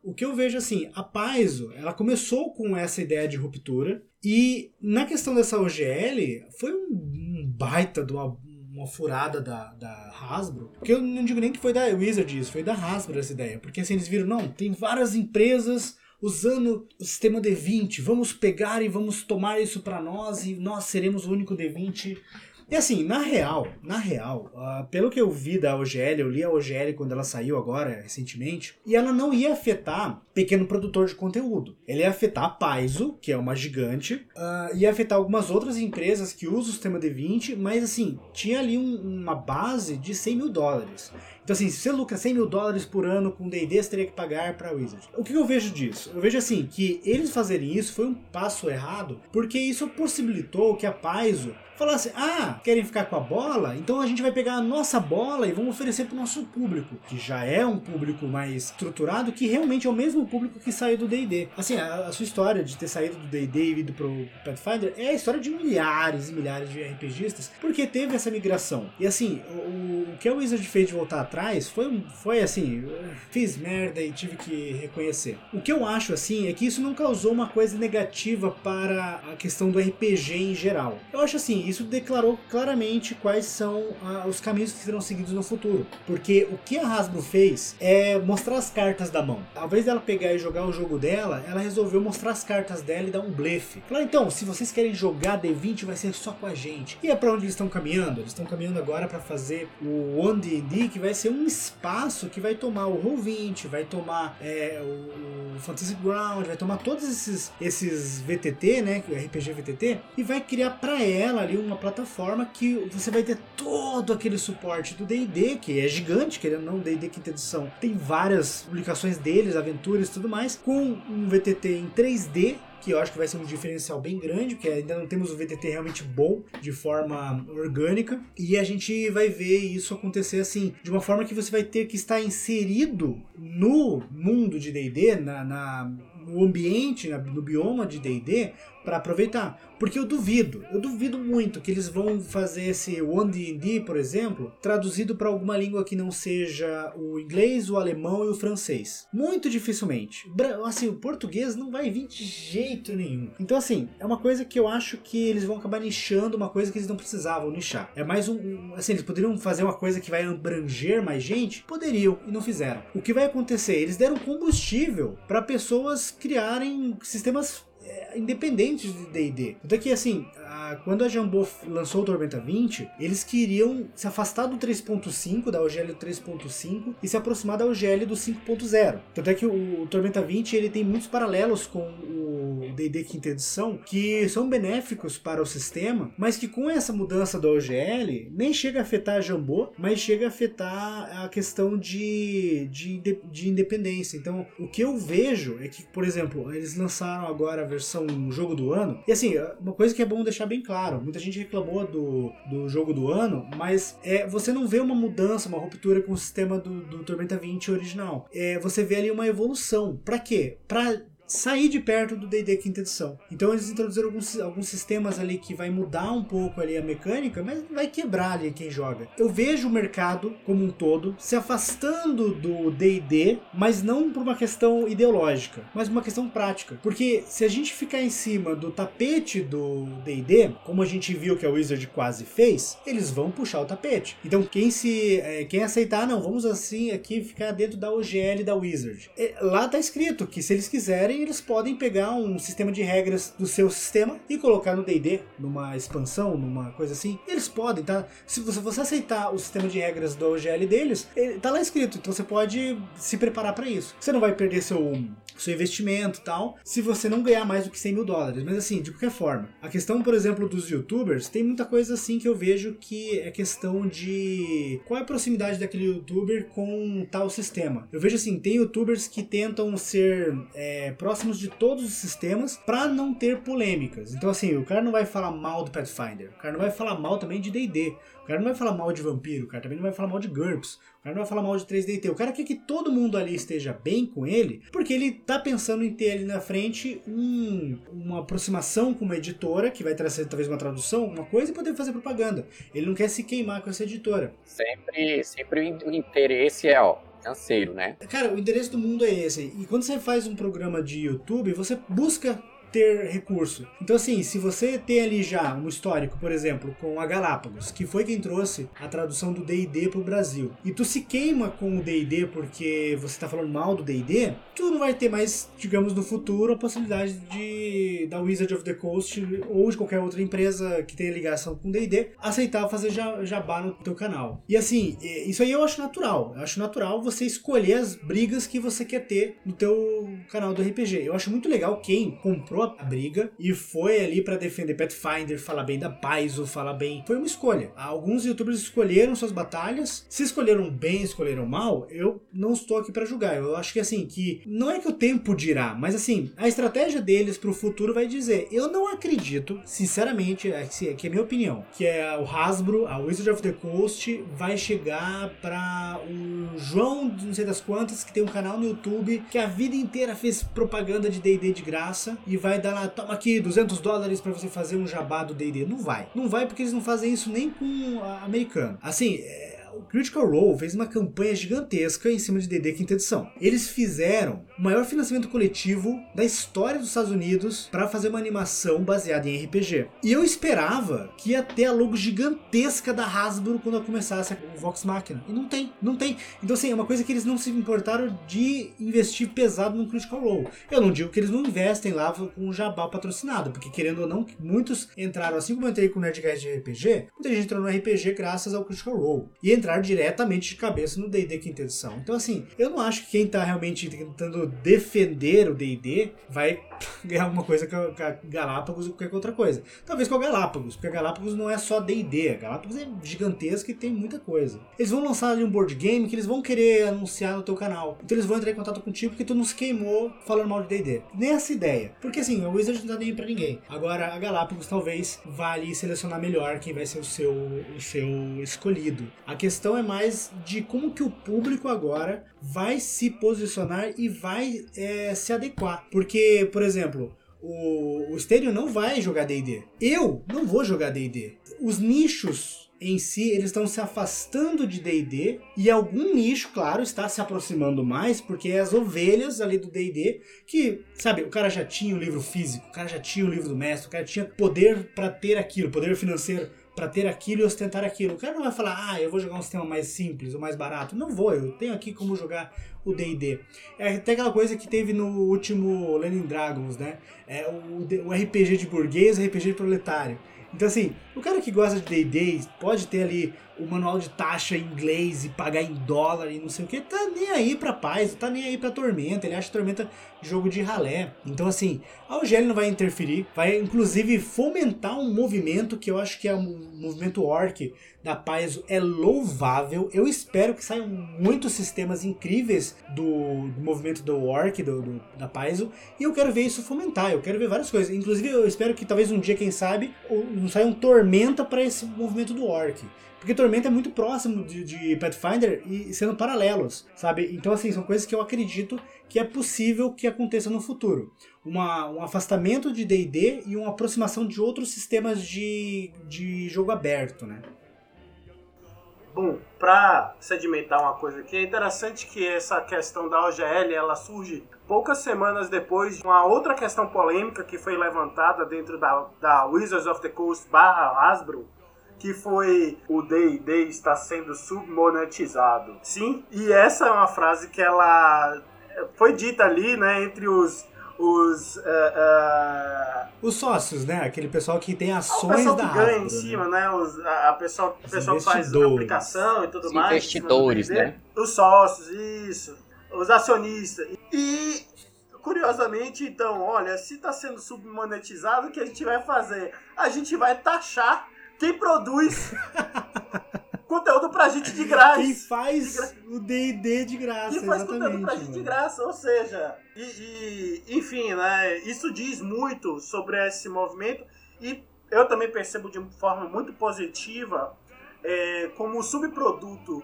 O que eu vejo assim, a Paizo, ela começou com essa ideia de ruptura e na questão dessa OGL foi um, um baita de uma, uma furada da, da Hasbro, porque eu não digo nem que foi da Wizard isso, foi da Hasbro essa ideia, porque assim eles viram, não, tem várias empresas usando o sistema D20, vamos pegar e vamos tomar isso para nós e nós seremos o único D20 E assim, na real, na real, uh, pelo que eu vi da OGL, eu li a OGL quando ela saiu agora, recentemente, e ela não ia afetar pequeno produtor de conteúdo. Ela ia afetar a Paizo, que é uma gigante, uh, ia afetar algumas outras empresas que usam o sistema D20, mas assim, tinha ali um, uma base de 100 mil dólares. Então, assim, se você lucra 100 mil dólares por ano com D&D, você teria que pagar para Wizard. O que eu vejo disso? Eu vejo assim, que eles fazerem isso foi um passo errado, porque isso possibilitou que a Paizo falasse: ah, querem ficar com a bola? Então a gente vai pegar a nossa bola e vamos oferecer para o nosso público, que já é um público mais estruturado, que realmente é o mesmo público que saiu do DD. Assim, a, a, sua história de ter saído do DD e ido pro Pathfinder é a história de milhares e milhares de RPGistas, porque teve essa migração. E assim, o, o que a Wizard fez de voltar atrás foi, foi assim: fiz merda e tive que reconhecer. O que eu acho assim é que isso não causou uma coisa negativa para a questão do RPG em geral. Eu acho assim, isso declarou claramente quais são os caminhos que serão seguidos no futuro. Porque o que a Hasbro fez é mostrar as cartas da mão. Ao invés dela pegar e jogar o jogo dela, ela resolveu mostrar as cartas dela e dar um blefe. Falar, então, se vocês querem jogar D20, vai ser só com a gente. E é para onde eles estão caminhando? Eles estão caminhando agora para fazer o One D&D, que vai ser um espaço que vai tomar o Roll20, vai tomar é, o, o Fantasy Ground, vai tomar todos esses, esses VTT, né, RPG VTT, e vai criar para ela ali uma plataforma que você vai ter todo aquele suporte do D&D, que é gigante, querendo não, D&D quinta edição. Tem várias publicações deles, aventuras e tudo mais, com um VTT em 3D, que eu acho que vai ser um diferencial bem grande, porque ainda não temos o VTT realmente bom de forma orgânica, e a gente vai ver isso acontecer assim, de uma forma que você vai ter que estar inserido no mundo de D&D, na, na, no ambiente, no bioma de D&D, para aproveitar. Porque eu duvido, eu duvido muito que eles vão fazer esse One D&D, por exemplo, traduzido para alguma língua que não seja o inglês, o alemão e o francês. Muito dificilmente. Assim, o português não vai vir de jeito nenhum. Então, assim, é uma coisa que eu acho que eles vão acabar nichando uma coisa que eles não precisavam nichar. É mais um, assim, eles poderiam fazer uma coisa que vai abranger mais gente? Poderiam, e não fizeram. O que vai acontecer? Eles deram combustível para pessoas criarem sistemas independentes de D&D. Tanto que, assim, a, quando a Jambô lançou o Tormenta 20, eles queriam se afastar do 3.5, da OGL 3.5, e se aproximar da OGL do 5.0. Tanto é que o, o Tormenta 20, ele tem muitos paralelos com o D&D quinta edição, que são benéficos para o sistema, mas que com essa mudança da OGL, nem chega a afetar a Jambô, mas chega a afetar a questão de, de, de independência. Então, o que eu vejo é que, por exemplo, eles lançaram agora a versão jogo do ano. E assim, uma coisa que é bom deixar bem claro: muita gente reclamou do, do jogo do ano, mas é, você não vê uma mudança, uma ruptura com o sistema do, do Tormenta 20 original. É, você vê ali uma evolução. Para quê? Para sair de perto do D&D quinta edição. Então eles introduziram alguns, alguns sistemas ali que vai mudar um pouco ali a mecânica, mas vai quebrar ali quem joga. Eu vejo o mercado como um todo se afastando do D&D, mas não por uma questão ideológica, mas uma questão prática. Porque se a gente ficar em cima do tapete do D&D, como a gente viu que a Wizard quase fez, eles vão puxar o tapete. Então quem se é, quem aceitar, não, vamos assim aqui ficar dentro da OGL da Wizard. É, lá tá escrito que se eles quiserem eles podem pegar um sistema de regras do seu sistema e colocar no D&D, numa expansão, numa coisa assim. Eles podem, tá? Se você, aceitar o sistema de regras do OGL deles, ele, tá lá escrito, então você pode se preparar para isso. Você não vai perder seu seu investimento tal, se você não ganhar mais do que 100 mil dólares. Mas assim, de qualquer forma, a questão, por exemplo, dos youtubers, tem muita coisa assim que eu vejo que é questão de qual é a proximidade daquele youtuber com tal sistema. Eu vejo assim, tem youtubers que tentam ser é, próximos de todos os sistemas para não ter polêmicas. Então assim, o cara não vai falar mal do Pathfinder, o cara não vai falar mal também de D&D, o cara não vai falar mal de vampiro, o cara também não vai falar mal de GURPS, o cara não vai falar mal de 3DT. O cara quer que todo mundo ali esteja bem com ele, porque ele tá pensando em ter ali na frente um, uma aproximação com uma editora, que vai trazer talvez uma tradução, uma coisa, e poder fazer propaganda. Ele não quer se queimar com essa editora. Sempre, sempre o interesse é, ó, financeiro, né? Cara, o interesse do mundo é esse. E quando você faz um programa de YouTube, você busca ter recurso. Então, assim, se você tem ali já um histórico, por exemplo, com a Galápagos, que foi quem trouxe a tradução do D&D pro Brasil, e tu se queima com o D&D porque você tá falando mal do D&D, tu não vai ter mais, digamos, no futuro, a possibilidade de da Wizard of the Coast ou de qualquer outra empresa que tenha ligação com D&D aceitar fazer ja- jabá no teu canal. E assim, isso aí eu acho natural. Eu acho natural você escolher as brigas que você quer ter no teu canal do RPG. Eu acho muito legal quem comprou a briga e foi ali pra defender Pathfinder, falar bem da Paizo, falar bem. Foi uma escolha. Alguns youtubers escolheram suas batalhas. Se escolheram bem, escolheram mal, eu não estou aqui pra julgar. Eu acho que assim, que não é que o tempo dirá, mas assim, a estratégia deles pro futuro vai dizer. Eu não acredito, sinceramente, é que é a minha opinião, que é o Hasbro, a Wizard of the Coast, vai chegar pra o João, não sei das quantas, que tem um canal no YouTube que a vida inteira fez propaganda de D&D de graça e vai dar lá, toma aqui 200 dólares pra você fazer um jabá do D&D. Não vai. Não vai porque eles não fazem isso nem com americano. Assim, é, o Critical Role fez uma campanha gigantesca em cima de D&D quinta edição. Eles fizeram o maior financiamento coletivo da história dos Estados Unidos para fazer uma animação baseada em RPG. E eu esperava que ia ter a logo gigantesca da Hasbro quando eu começasse o Vox Machina. E não tem, não tem. Então assim, é uma coisa que eles não se importaram de investir pesado no Critical Role. Eu não digo que eles não investem lá com um jabá patrocinado, porque querendo ou não, muitos entraram, assim como eu entrei com o Nerdcast de RPG, muita gente entrou no RPG graças ao Critical Role. E entrar diretamente de cabeça no D&D quinta edição. Então assim, eu não acho que quem tá realmente tentando defender o D&D vai ganhar alguma coisa com a, Galápagos ou qualquer outra coisa. Talvez com a Galápagos, porque a Galápagos não é só D&D, a Galápagos é gigantesca e tem muita coisa. Eles vão lançar ali um board game que eles vão querer anunciar no teu canal. Então eles vão entrar em contato contigo porque tu não se queimou falando mal de D&D. Nessa ideia. Porque assim, a Wizard não tá nem pra ninguém. Agora a Galápagos talvez vá ali selecionar melhor quem vai ser o seu, o seu escolhido. A questão é mais de como que o público agora vai se posicionar e vai é, se adequar. Porque, por exemplo, o, o não vai jogar D&D. Eu não vou jogar D&D. Os nichos em si, eles estão se afastando de D&D e algum nicho, claro, está se aproximando mais, porque é as ovelhas ali do D&D que, sabe, o cara já tinha o livro físico, o cara já tinha o livro do mestre, o cara tinha poder para ter aquilo, poder financeiro para ter aquilo e ostentar aquilo. O cara não vai falar, ah, eu vou jogar um sistema mais simples ou mais barato. Não vou, eu tenho aqui como jogar o D&D. É até aquela coisa que teve no último Lenin Dragons, né? É o, o RPG de burguês, RPG de proletário. Então assim, o cara que gosta de D&D pode ter ali o manual de taxa em inglês e pagar em dólar e não sei o que, tá nem aí pra paz, tá nem aí pra Tormenta, ele acha Tormenta jogo de ralé. Então assim, a OGL não vai interferir, vai inclusive fomentar um movimento que eu acho que é um movimento orc da Paizo, é louvável. Eu espero que saiam muitos sistemas incríveis do, do movimento do orc, do, do, da Paizo, e eu quero ver isso fomentar, eu quero ver várias coisas. Inclusive eu espero que talvez um dia, quem sabe, não saia um Tormenta para esse movimento do orc. Porque Tormenta é muito próximo de, de, Pathfinder e sendo paralelos, sabe? Então, assim, são coisas que eu acredito que é possível que aconteça no futuro. Uma, um afastamento de D&D e uma aproximação de outros sistemas de, de jogo aberto, né? Bom, para sedimentar uma coisa aqui, é interessante que essa questão da OGL ela surge poucas semanas depois de uma outra questão polêmica que foi levantada dentro da, da Wizards of the Coast barra Hasbro, que foi o D&D está sendo submonetizado. Sim, e essa é uma frase que ela foi dita ali, né, entre os os uh, uh, os sócios, né? Aquele pessoal que tem ações o pessoal da que ganha Hasbro, em cima, né? Os, a, a pessoa, Os o pessoal que faz aplicação e tudo Os mais. investidores, D&D. né? Os sócios, isso. Os acionistas. E curiosamente, então, olha, se está sendo submonetizado, o que a gente vai fazer? A gente vai taxar quem produz conteúdo pra gente de graça. Quem faz o D&D de graça, que faz conteúdo pra gente de graça, ou seja, e, e, enfim, né, isso diz muito sobre esse movimento e eu também percebo de forma muito positiva é, como subproduto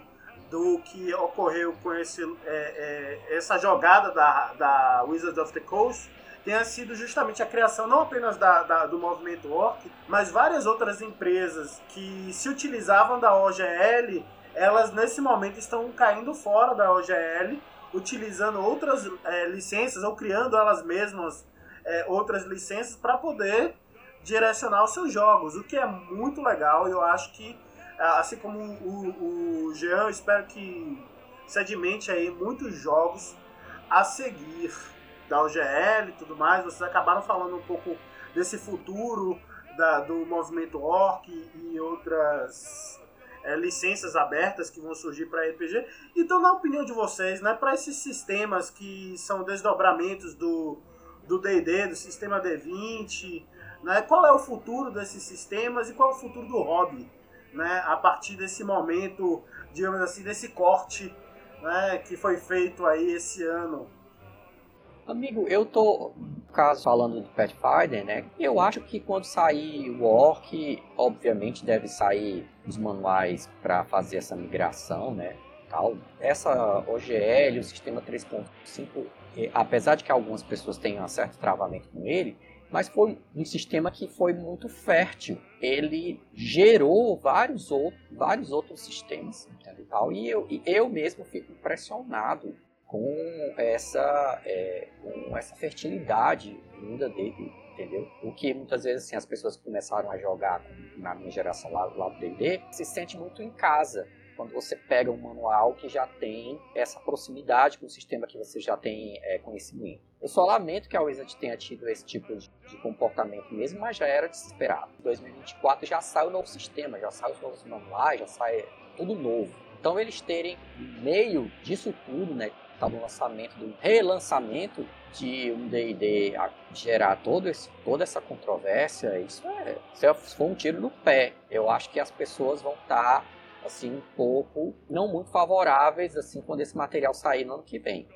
do que ocorreu com esse, é, é, essa jogada da, da Wizards of the Coast tenha sido justamente a criação não apenas da, da- do movimento Orc, mas várias outras empresas que se utilizavam da OGL, elas nesse momento estão caindo fora da OGL, utilizando outras eh, licenças ou criando elas mesmas é, outras licenças para poder direcionar os seus jogos, o que é muito legal. Eu acho que, assim como o, o Jean, espero que sedimente aí muitos jogos a seguir da OGL e tudo mais. Vocês acabaram falando um pouco desse futuro da, do movimento Orc e outras é, licenças abertas que vão surgir para RPG. Então, na opinião de vocês, né, para esses sistemas que são desdobramentos do do D&D, do sistema D20, né, qual é o futuro desses sistemas e qual é o futuro do hobby, né, a partir desse momento, digamos assim, desse corte né, que foi feito aí esse ano Amigo, eu tô, caso, falando do Pathfinder, né? Eu acho que quando sair o Orc, obviamente deve sair os manuais para fazer essa migração, né? Tal. Essa OGL, o sistema 3.5, apesar de que algumas pessoas tenham um certo travamento com ele, mas foi um sistema que foi muito fértil. Ele gerou vários, outros, vários outros sistemas e tal. E eu, e eu mesmo fico impressionado com essa, é, com essa fertilidade vinda dele, entendeu? O que muitas vezes assim, as pessoas que começaram a jogar na minha geração lá, lá do D&D se sente muito em casa quando você pega um manual que já tem essa proximidade com o sistema que você já tem é, conhecimento. Eu só lamento que a Wizard tenha tido esse tipo de, de comportamento mesmo, mas já era desesperado. Em 2024 já sai o novo sistema, já sai os novos manuais, já sai tudo novo. Então eles terem meio disso tudo, né, no lançamento, do relançamento de um D&D gerar todo esse, toda essa controvérsia, isso é, isso é, foi um tiro no pé. Eu acho que as pessoas vão estar, assim, um pouco, não muito favoráveis, assim, quando esse material sair no ano que vem.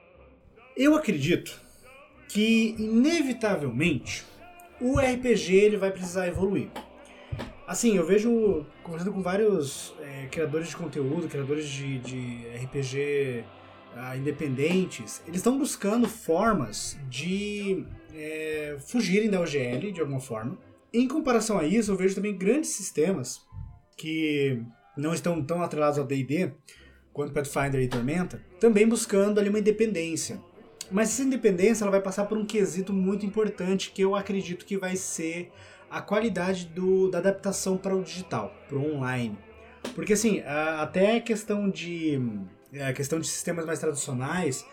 Eu acredito que, inevitavelmente, o RPG ele vai precisar evoluir. Assim, eu vejo, conversando com vários é, criadores de conteúdo, criadores de, de RPG uh, independentes, eles estão buscando formas de é, fugirem da OGL de alguma forma. Em comparação a isso, eu vejo também grandes sistemas que não estão tão atrelados ao D&D quanto Pathfinder e Tormenta, também buscando ali uma independência. Mas essa independência ela vai passar por um quesito muito importante que eu acredito que vai ser a qualidade do, da adaptação para o digital, para o online. Porque assim, a, até a questão de a questão de sistemas mais tradicionais,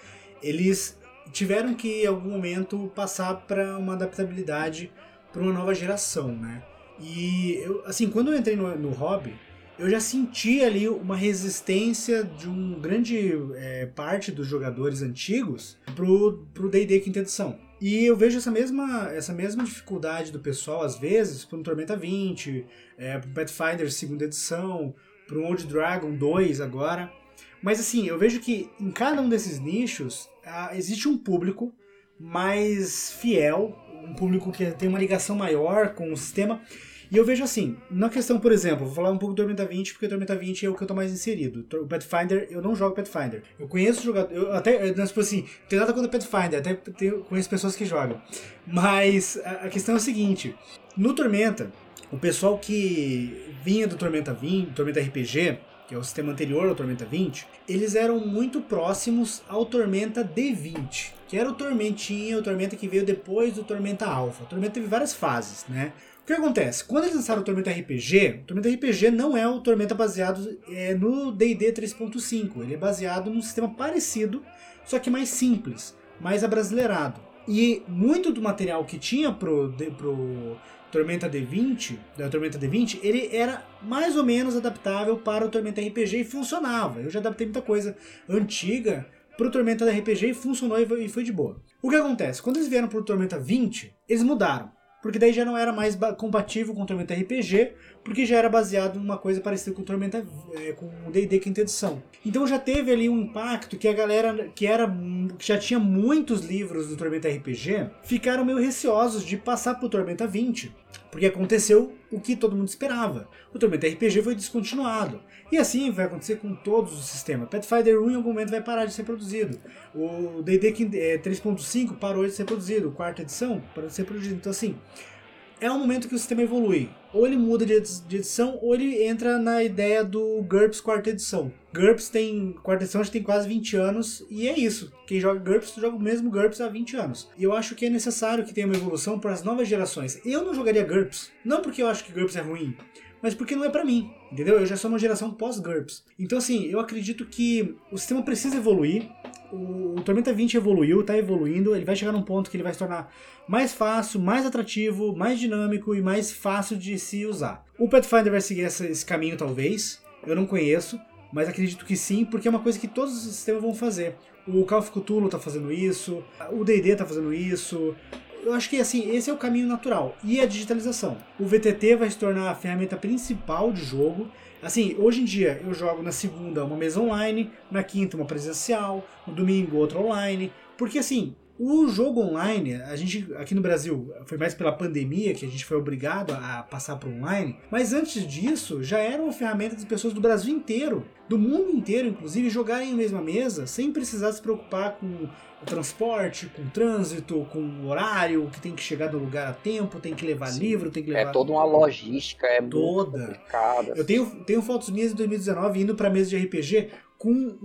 eles tiveram que em algum momento passar para uma adaptabilidade para uma nova geração, né? E eu, assim, quando eu entrei no, no hobby, eu já senti ali uma resistência de um grande é, parte dos jogadores antigos pro pro D&D quinta edição. E eu vejo essa mesma, essa mesma dificuldade do pessoal, às vezes, para um Tormenta 20, é, para Pathfinder segunda edição, para um Old Dragon 2 agora. Mas assim, eu vejo que em cada um desses nichos ah, existe um público mais fiel, um público que tem uma ligação maior com o sistema. E eu vejo assim, na questão, por exemplo, vou falar um pouco do Tormenta 20, porque Tormenta 20 é o que eu tô mais inserido. O Pathfinder, eu não jogo Pathfinder. Eu conheço jogadores, eu até, tipo assim, tem nada contra Pathfinder, até tenho, conheço pessoas que jogam. Mas a, a questão é a seguinte, no Tormenta, o pessoal que vinha do Tormenta 20, Tormenta RPG, que é o sistema anterior ao Tormenta 20, eles eram muito próximos ao Tormenta D20, que era o Tormentinha, o Tormenta que veio depois do Tormenta Alpha. O Tormenta teve várias fases, né? O que acontece? Quando eles lançaram o Tormenta RPG, o Tormenta RPG não é o Tormenta baseado é, no D&D 3.5, ele é baseado num sistema parecido, só que mais simples, mais abrasileirado. E muito do material que tinha pro, pro Tormenta D20, da Tormenta D20, ele era mais ou menos adaptável para o Tormenta RPG e funcionava. Eu já adaptei muita coisa antiga para o Tormenta RPG e funcionou e foi de boa. O que acontece? Quando eles vieram para o Tormenta 20, eles mudaram. Porque daí já não era mais compatível com o Tormenta RPG, porque já era baseado numa coisa parecida com o Tormenta é, com o D&D quinta edição. Então já teve ali um impacto que a galera que era que já tinha muitos livros do Tormenta RPG ficaram meio receosos de passar para o Tormenta 20, porque aconteceu o que todo mundo esperava. O Tormenta RPG foi descontinuado. E assim vai acontecer com todos os sistemas. Pathfinder 1 em algum momento vai parar de ser produzido. O D&D 3.5 parou de ser produzido. Quarta edição parou de ser produzido. Então assim, é um momento que o sistema evolui. Ou ele muda de edi- de edição, ou ele entra na ideia do GURPS quarta edição. GURPS tem. Quarta edição já tem quase 20 anos, e é isso. Quem joga GURPS joga o mesmo GURPS há 20 anos. E eu acho que é necessário que tenha uma evolução para as novas gerações. Eu não jogaria GURPS, não porque eu acho que GURPS é ruim, mas porque não é pra mim, entendeu? Eu já sou uma geração pós-GURPS. Então, assim, eu acredito que o sistema precisa evoluir. O, Tormenta 20 evoluiu, tá evoluindo. Ele vai chegar num ponto que ele vai se tornar mais fácil, mais atrativo, mais dinâmico e mais fácil de se usar. O Pathfinder vai seguir essa- esse caminho, talvez. Eu não conheço, mas acredito que sim, porque é uma coisa que todos os sistemas vão fazer. O Call of Cthulhu tá fazendo isso, o D&D tá fazendo isso, eu acho que assim, esse é o caminho natural. E a digitalização. O VTT vai se tornar a ferramenta principal de jogo. Assim, hoje em dia eu jogo na segunda uma mesa online, na quinta uma presencial, no domingo outra online. Porque assim, o jogo online, a gente aqui no Brasil foi mais pela pandemia que a gente foi obrigado a passar para online, mas antes disso já era uma ferramenta das pessoas do Brasil inteiro, do mundo inteiro, inclusive, jogarem na mesma mesa sem precisar se preocupar com o transporte, com o trânsito, com o horário, que tem que chegar no lugar a tempo, tem que levar Sim. livro, tem que levar. É toda uma logística, é muito Toda. complicada. Eu tenho, tenho fotos minhas de 2019 indo pra mesa de RPG com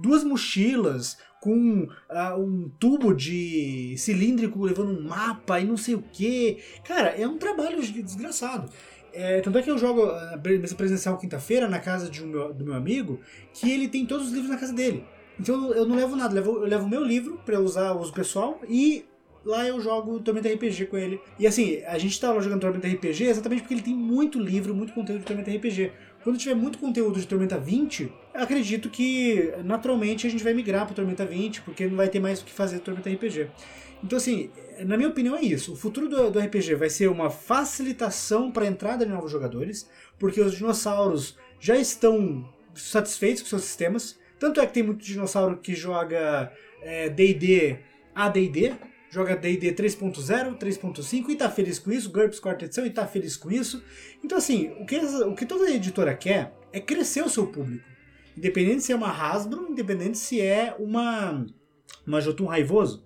duas mochilas, com ah, um tubo de cilíndrico levando um mapa e não sei o que. Cara, é um trabalho desgraçado. É, tanto é que eu jogo a mesa presencial quinta-feira na casa de um meu, do meu amigo, que ele tem todos os livros na casa dele. Então eu não levo nada, eu levo, eu levo meu livro eu usar uso pessoal e lá eu jogo Tormenta RPG com ele. E assim, a gente tá lá jogando Tormenta RPG exatamente porque ele tem muito livro, muito conteúdo de Tormenta RPG. Quando tiver muito conteúdo de Tormenta 20, acredito que naturalmente a gente vai migrar para Tormenta 20, porque não vai ter mais o que fazer Tormenta RPG. Então, assim, na minha opinião é isso. O futuro do, do RPG vai ser uma facilitação para a entrada de novos jogadores, porque os dinossauros já estão satisfeitos com seus sistemas. Tanto é que tem muito dinossauro que joga é, D&D joga D&D 3.0, 3.5 e tá feliz com isso, GURPS quarta edição e tá feliz com isso. Então assim, o que, o que toda editora quer é crescer o seu público. Independente se é uma Hasbro, independente se é uma, uma Jotun Raivoso.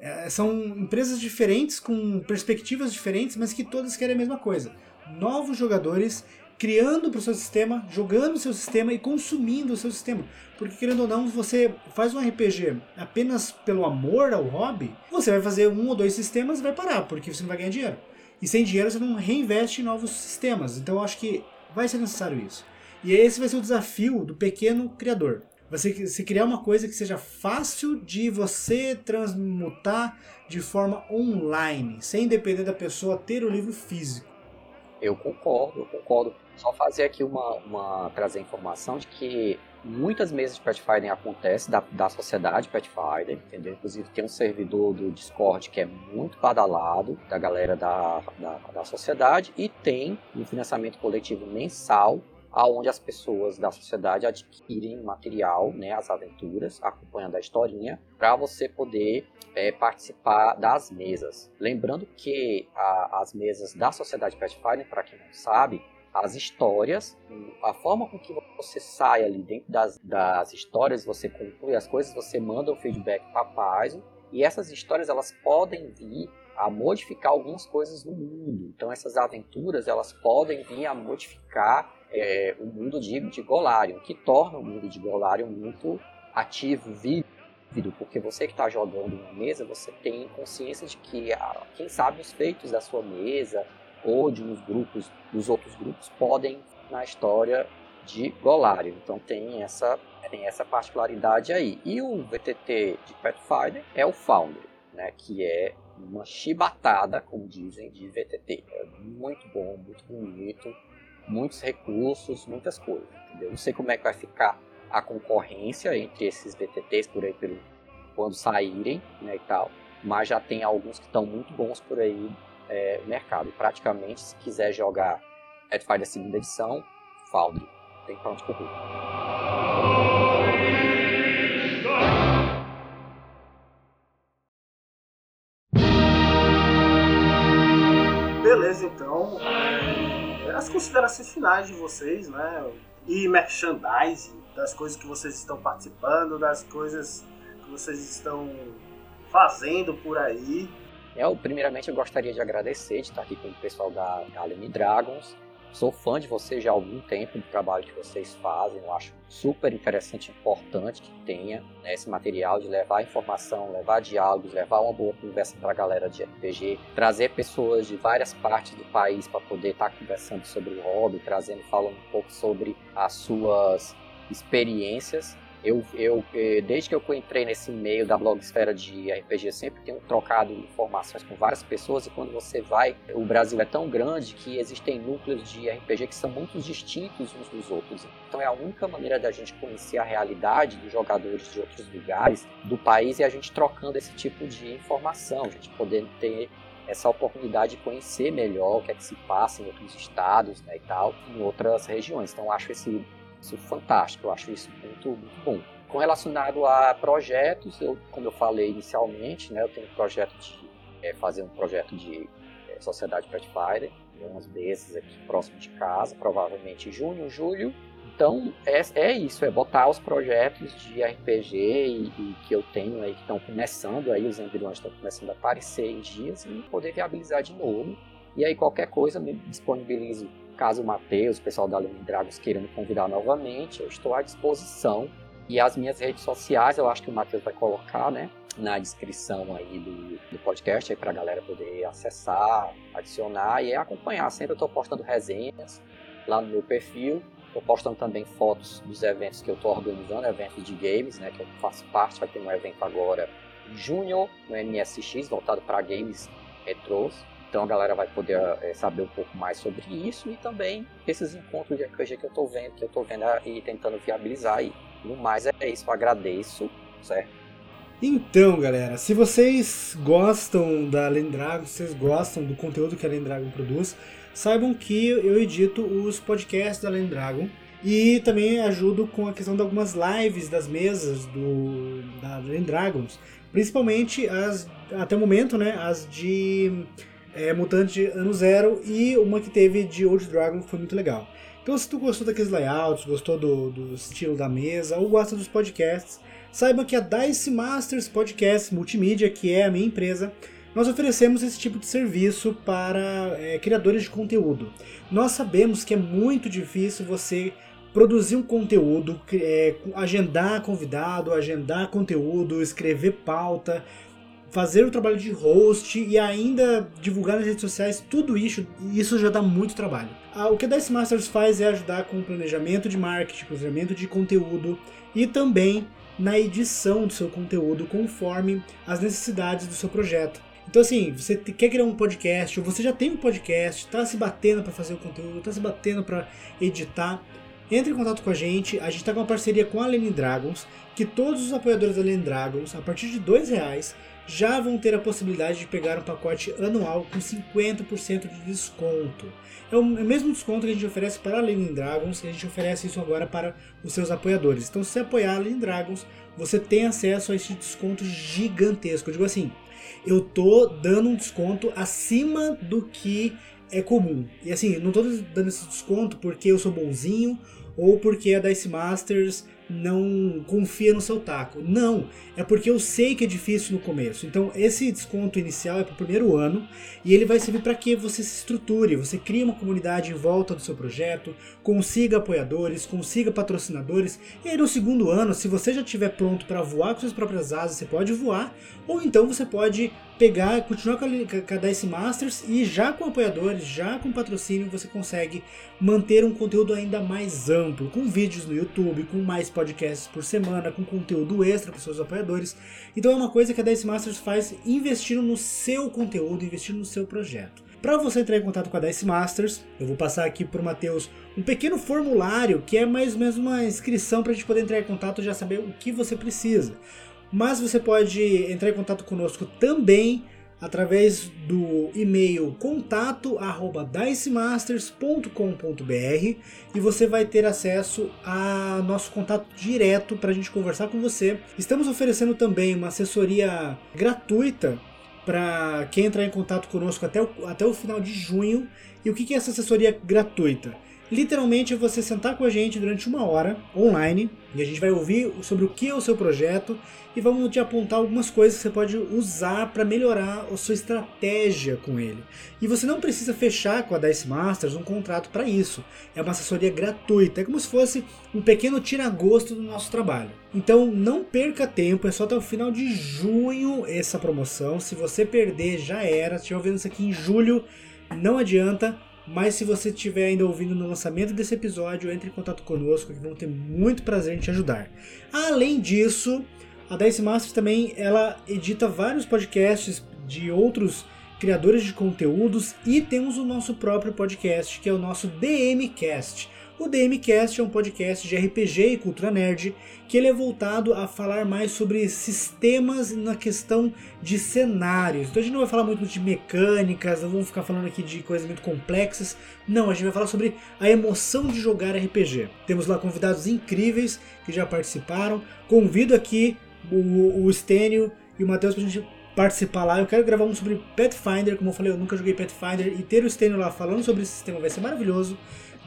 É, são empresas diferentes, com perspectivas diferentes, mas que todas querem a mesma coisa. Novos jogadores criando para o seu sistema, jogando o seu sistema e consumindo o seu sistema. Porque, querendo ou não, você faz um RPG apenas pelo amor ao hobby, você vai fazer um ou dois sistemas e vai parar, porque você não vai ganhar dinheiro. E sem dinheiro você não reinveste em novos sistemas. Então eu acho que vai ser necessário isso. E esse vai ser o desafio do pequeno criador. Você se criar uma coisa que seja fácil de você transmutar de forma online, sem depender da pessoa ter o livro físico. Eu concordo, eu concordo. Só fazer aqui uma, uma trazer informação de que muitas mesas de Pathfinder acontecem da, da sociedade Pathfinder, entendeu? Inclusive tem um servidor do Discord que é muito badalado da galera da, da, da sociedade e tem um financiamento coletivo mensal aonde as pessoas da sociedade adquirem material, né, as aventuras, acompanhando a historinha, para você poder é, participar das mesas. Lembrando que a, as mesas da sociedade Pathfinder, para quem não sabe, as histórias, a forma com que você sai ali dentro das, das histórias, você conclui as coisas, você manda o feedback para a Paizo, e essas histórias elas podem vir a modificar algumas coisas no mundo. Então essas aventuras elas podem vir a modificar é, o mundo de, de Golarion, que torna o mundo de Golarion muito ativo, vívido, porque você que está jogando uma mesa, você tem consciência de que, quem sabe, os feitos da sua mesa ou de uns grupos, dos outros grupos, podem na história de Golarion. Então tem essa, tem essa particularidade aí. E o VTT de Pathfinder é o Founder, né, que é uma chibatada, como dizem, de VTT. É muito bom, muito bonito, muitos recursos, muitas coisas, entendeu? Não sei como é que vai ficar a concorrência entre esses VTTs por aí pelo quando saírem, né, e tal, mas já tem alguns que estão muito bons por aí é, no mercado. E praticamente, se quiser jogar Pathfinder segunda edição, Foundry, tem pra onde correr. Considerações finais de vocês, né? E merchandising, das coisas que vocês estão participando, das coisas que vocês estão fazendo por aí. Eu, primeiramente, eu gostaria de agradecer de estar aqui com o pessoal da Alien Dragons. Sou fã de vocês já há algum tempo, do trabalho que vocês fazem. Eu acho super interessante e importante que tenha né, esse material de levar informação, levar diálogos, levar uma boa conversa para a galera de RPG, trazer pessoas de várias partes do país para poder estar tá conversando sobre o hobby, trazendo, falando um pouco sobre as suas experiências eu, eu, eh, desde que eu entrei nesse meio da blogosfera de RPG, sempre tenho trocado informações com várias pessoas. E quando você vai, o Brasil é tão grande que existem núcleos de RPG que são muito distintos uns dos outros. Então é a única maneira da gente conhecer a realidade dos jogadores de outros lugares do país e a gente trocando esse tipo de informação, a gente poder ter essa oportunidade de conhecer melhor o que é que se passa em outros estados né, e tal, em outras regiões. Então acho esse isso fantástico, eu acho isso muito, muito bom. Com relacionado a projetos, eu, como eu falei inicialmente, né, eu tenho um projeto de é, fazer um projeto de é, Sociedade Pathfinder, uns desses aqui próximo de casa, provavelmente junho, julho. Então é, é isso, é botar os projetos de RPG e, e que eu tenho aí que estão começando, aí os embriões estão começando a aparecer em dias e poder viabilizar de novo. E aí qualquer coisa me disponibilizo Caso o Matheus, o pessoal da Lumen Dragons queira me convidar novamente, eu estou à disposição. E as minhas redes sociais, eu acho que o Matheus vai colocar, né? Na descrição aí do, do podcast, aí pra galera poder acessar, adicionar e acompanhar. Sempre eu estou postando resenhas lá no meu perfil. Estou postando também fotos dos eventos que eu estou organizando, eventos de games, né? Que eu faço parte. Vai ter um evento agora junho, no MSX, voltado para games retrôs. Então a galera vai poder é, saber um pouco mais sobre isso e também esses encontros de RPG que eu estou vendo, que eu estou vendo e tentando viabilizar. E no mais é isso, eu agradeço, certo? Então, galera, se vocês gostam da Lendragon, se vocês gostam do conteúdo que a Lendragon produz, saibam que eu edito os podcasts da Lendragon e também ajudo com a questão de algumas lives das mesas do da Lendragons, principalmente as até o momento, né, as de é, Mutante Ano Zero e uma que teve de Old Dragon que foi muito legal. Então se tu gostou daqueles layouts, gostou do, do estilo da mesa ou gosta dos podcasts, saiba que a Dice Masters Podcast Multimídia, que é a minha empresa, nós oferecemos esse tipo de serviço para é, criadores de conteúdo. Nós sabemos que é muito difícil você produzir um conteúdo, é, agendar convidado, agendar conteúdo, escrever pauta, fazer o trabalho de host e ainda divulgar nas redes sociais, tudo isso, isso já dá muito trabalho. Ah, o que a Dice Masters faz é ajudar com o planejamento de marketing, planejamento de conteúdo e também na edição do seu conteúdo conforme as necessidades do seu projeto. Então assim, você quer criar um podcast, ou você já tem um podcast, está se batendo para fazer o conteúdo, está se batendo para editar, entre em contato com a gente. A gente está com uma parceria com a Lenny Dragons, que todos os apoiadores da Lenny Dragons, a partir de dois reais, já vão ter a possibilidade de pegar um pacote anual com 50% de desconto. É o mesmo desconto que a gente oferece para a Lenin Dragons e a gente oferece isso agora para os seus apoiadores. Então, se você apoiar a Lenin Dragons, você tem acesso a esse desconto gigantesco. Eu digo assim, eu tô dando um desconto acima do que é comum. E assim, não tô dando esse desconto porque eu sou bonzinho ou porque a Dice Masters não confia no seu taco. Não, é porque eu sei que é difícil no começo. Então, esse desconto inicial é para o primeiro ano e ele vai servir para que você se estruture, você crie uma comunidade em volta do seu projeto, consiga apoiadores, consiga patrocinadores. E aí, no segundo ano, se você já estiver pronto para voar com suas próprias asas, você pode voar, ou então você pode pegar, continuar com a, com a Dice Masters e já com apoiadores, já com patrocínio, você consegue manter um conteúdo ainda mais amplo, com vídeos no YouTube, com mais podcasts por semana, com conteúdo extra para seus apoiadores. Então é uma coisa que a Dice Masters faz investindo no seu conteúdo, investindo no seu projeto. Para você entrar em contato com a Dice Masters, eu vou passar aqui para o Matheus um pequeno formulário que é mais ou menos uma inscrição para a gente poder entrar em contato e já saber o que você precisa. Mas você pode entrar em contato conosco também através do e-mail contato@dicemasters.com.br e você vai ter acesso a nosso contato direto para a gente conversar com você. Estamos oferecendo também uma assessoria gratuita para quem entrar em contato conosco até o, até o final de junho. E o que é essa assessoria gratuita? Literalmente você sentar com a gente durante uma hora online e a gente vai ouvir sobre o que é o seu projeto e vamos te apontar algumas coisas que você pode usar para melhorar a sua estratégia com ele. E você não precisa fechar com a Dice Masters um contrato para isso. É uma assessoria gratuita, é como se fosse um pequeno tira-gosto do nosso trabalho. Então não perca tempo, é só até o final de junho essa promoção. Se você perder, já era. Se estiver ouvindo isso aqui em julho, não adianta mas se você estiver ainda ouvindo no lançamento desse episódio, entre em contato conosco que vamos ter muito prazer em te ajudar. Além disso, a Dice Masters também ela edita vários podcasts de outros criadores de conteúdos e temos o nosso próprio podcast, que é o nosso DMcast. O DMcast é um podcast de RPG e cultura nerd que ele é voltado a falar mais sobre sistemas na questão de cenários. Então a gente não vai falar muito de mecânicas, não vamos ficar falando aqui de coisas muito complexas. Não, a gente vai falar sobre a emoção de jogar RPG. Temos lá convidados incríveis que já participaram. Convido aqui o, o Stênio e o Matheus pra gente participar lá. Eu quero gravar um sobre Pathfinder, como eu falei, eu nunca joguei Pathfinder, e ter o Stênio lá falando sobre esse sistema vai ser maravilhoso.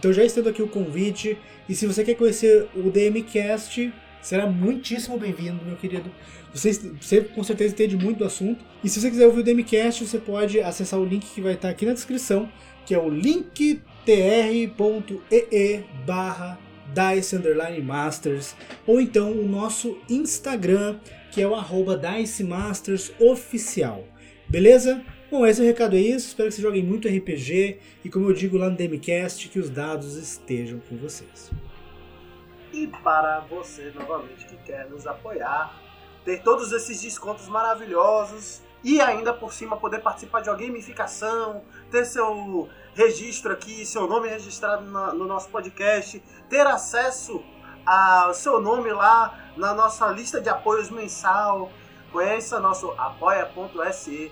Então já estendo aqui o convite. E se você quer conhecer o DMcast, será muitíssimo bem-vindo, meu querido. Você, você com certeza entende muito do assunto. E se você quiser ouvir o DMcast, você pode acessar o link que vai estar aqui na descrição, que é o linktr.ee barra Dice Underline Masters, ou então o nosso Instagram, que é o arroba Dice Masters Oficial. Beleza? Bom, esse recado é isso. Espero que vocês joguem muito RPG e, como eu digo lá no Demicast, que os dados estejam com vocês. E para você, novamente, que quer nos apoiar, ter todos esses descontos maravilhosos e ainda por cima poder participar de uma gamificação, ter seu registro aqui, seu nome registrado na, no nosso podcast, ter acesso ao seu nome lá na nossa lista de apoios mensal. Conheça nosso apoia.se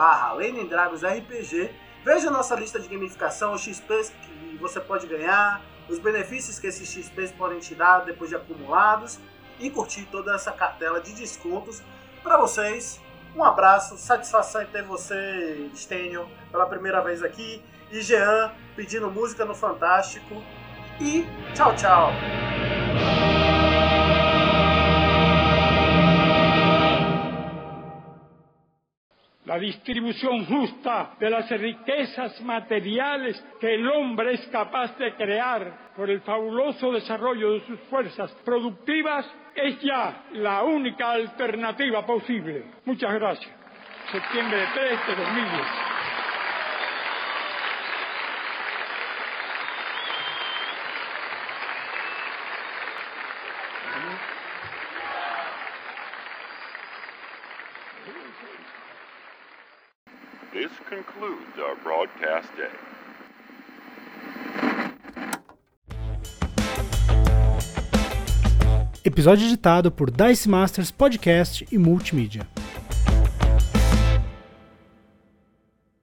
barra Dragos RPG. Veja nossa lista de gamificação, os XPs que você pode ganhar, os benefícios que esses XPs podem te dar depois de acumulados e curtir toda essa cartela de descontos para vocês. Um abraço, satisfação em ter você, Stênio, pela primeira vez aqui. E Jean pedindo música no Fantástico. E tchau, tchau. La distribución justa de las riquezas materiales que el hombre es capaz de crear por el fabuloso desarrollo de sus fuerzas productivas es ya la única alternativa posible. Muchas gracias. Septiembre 3 de 2010. Concludes our broadcast day. Episódio editado por Dice Masters Podcast e Multimídia.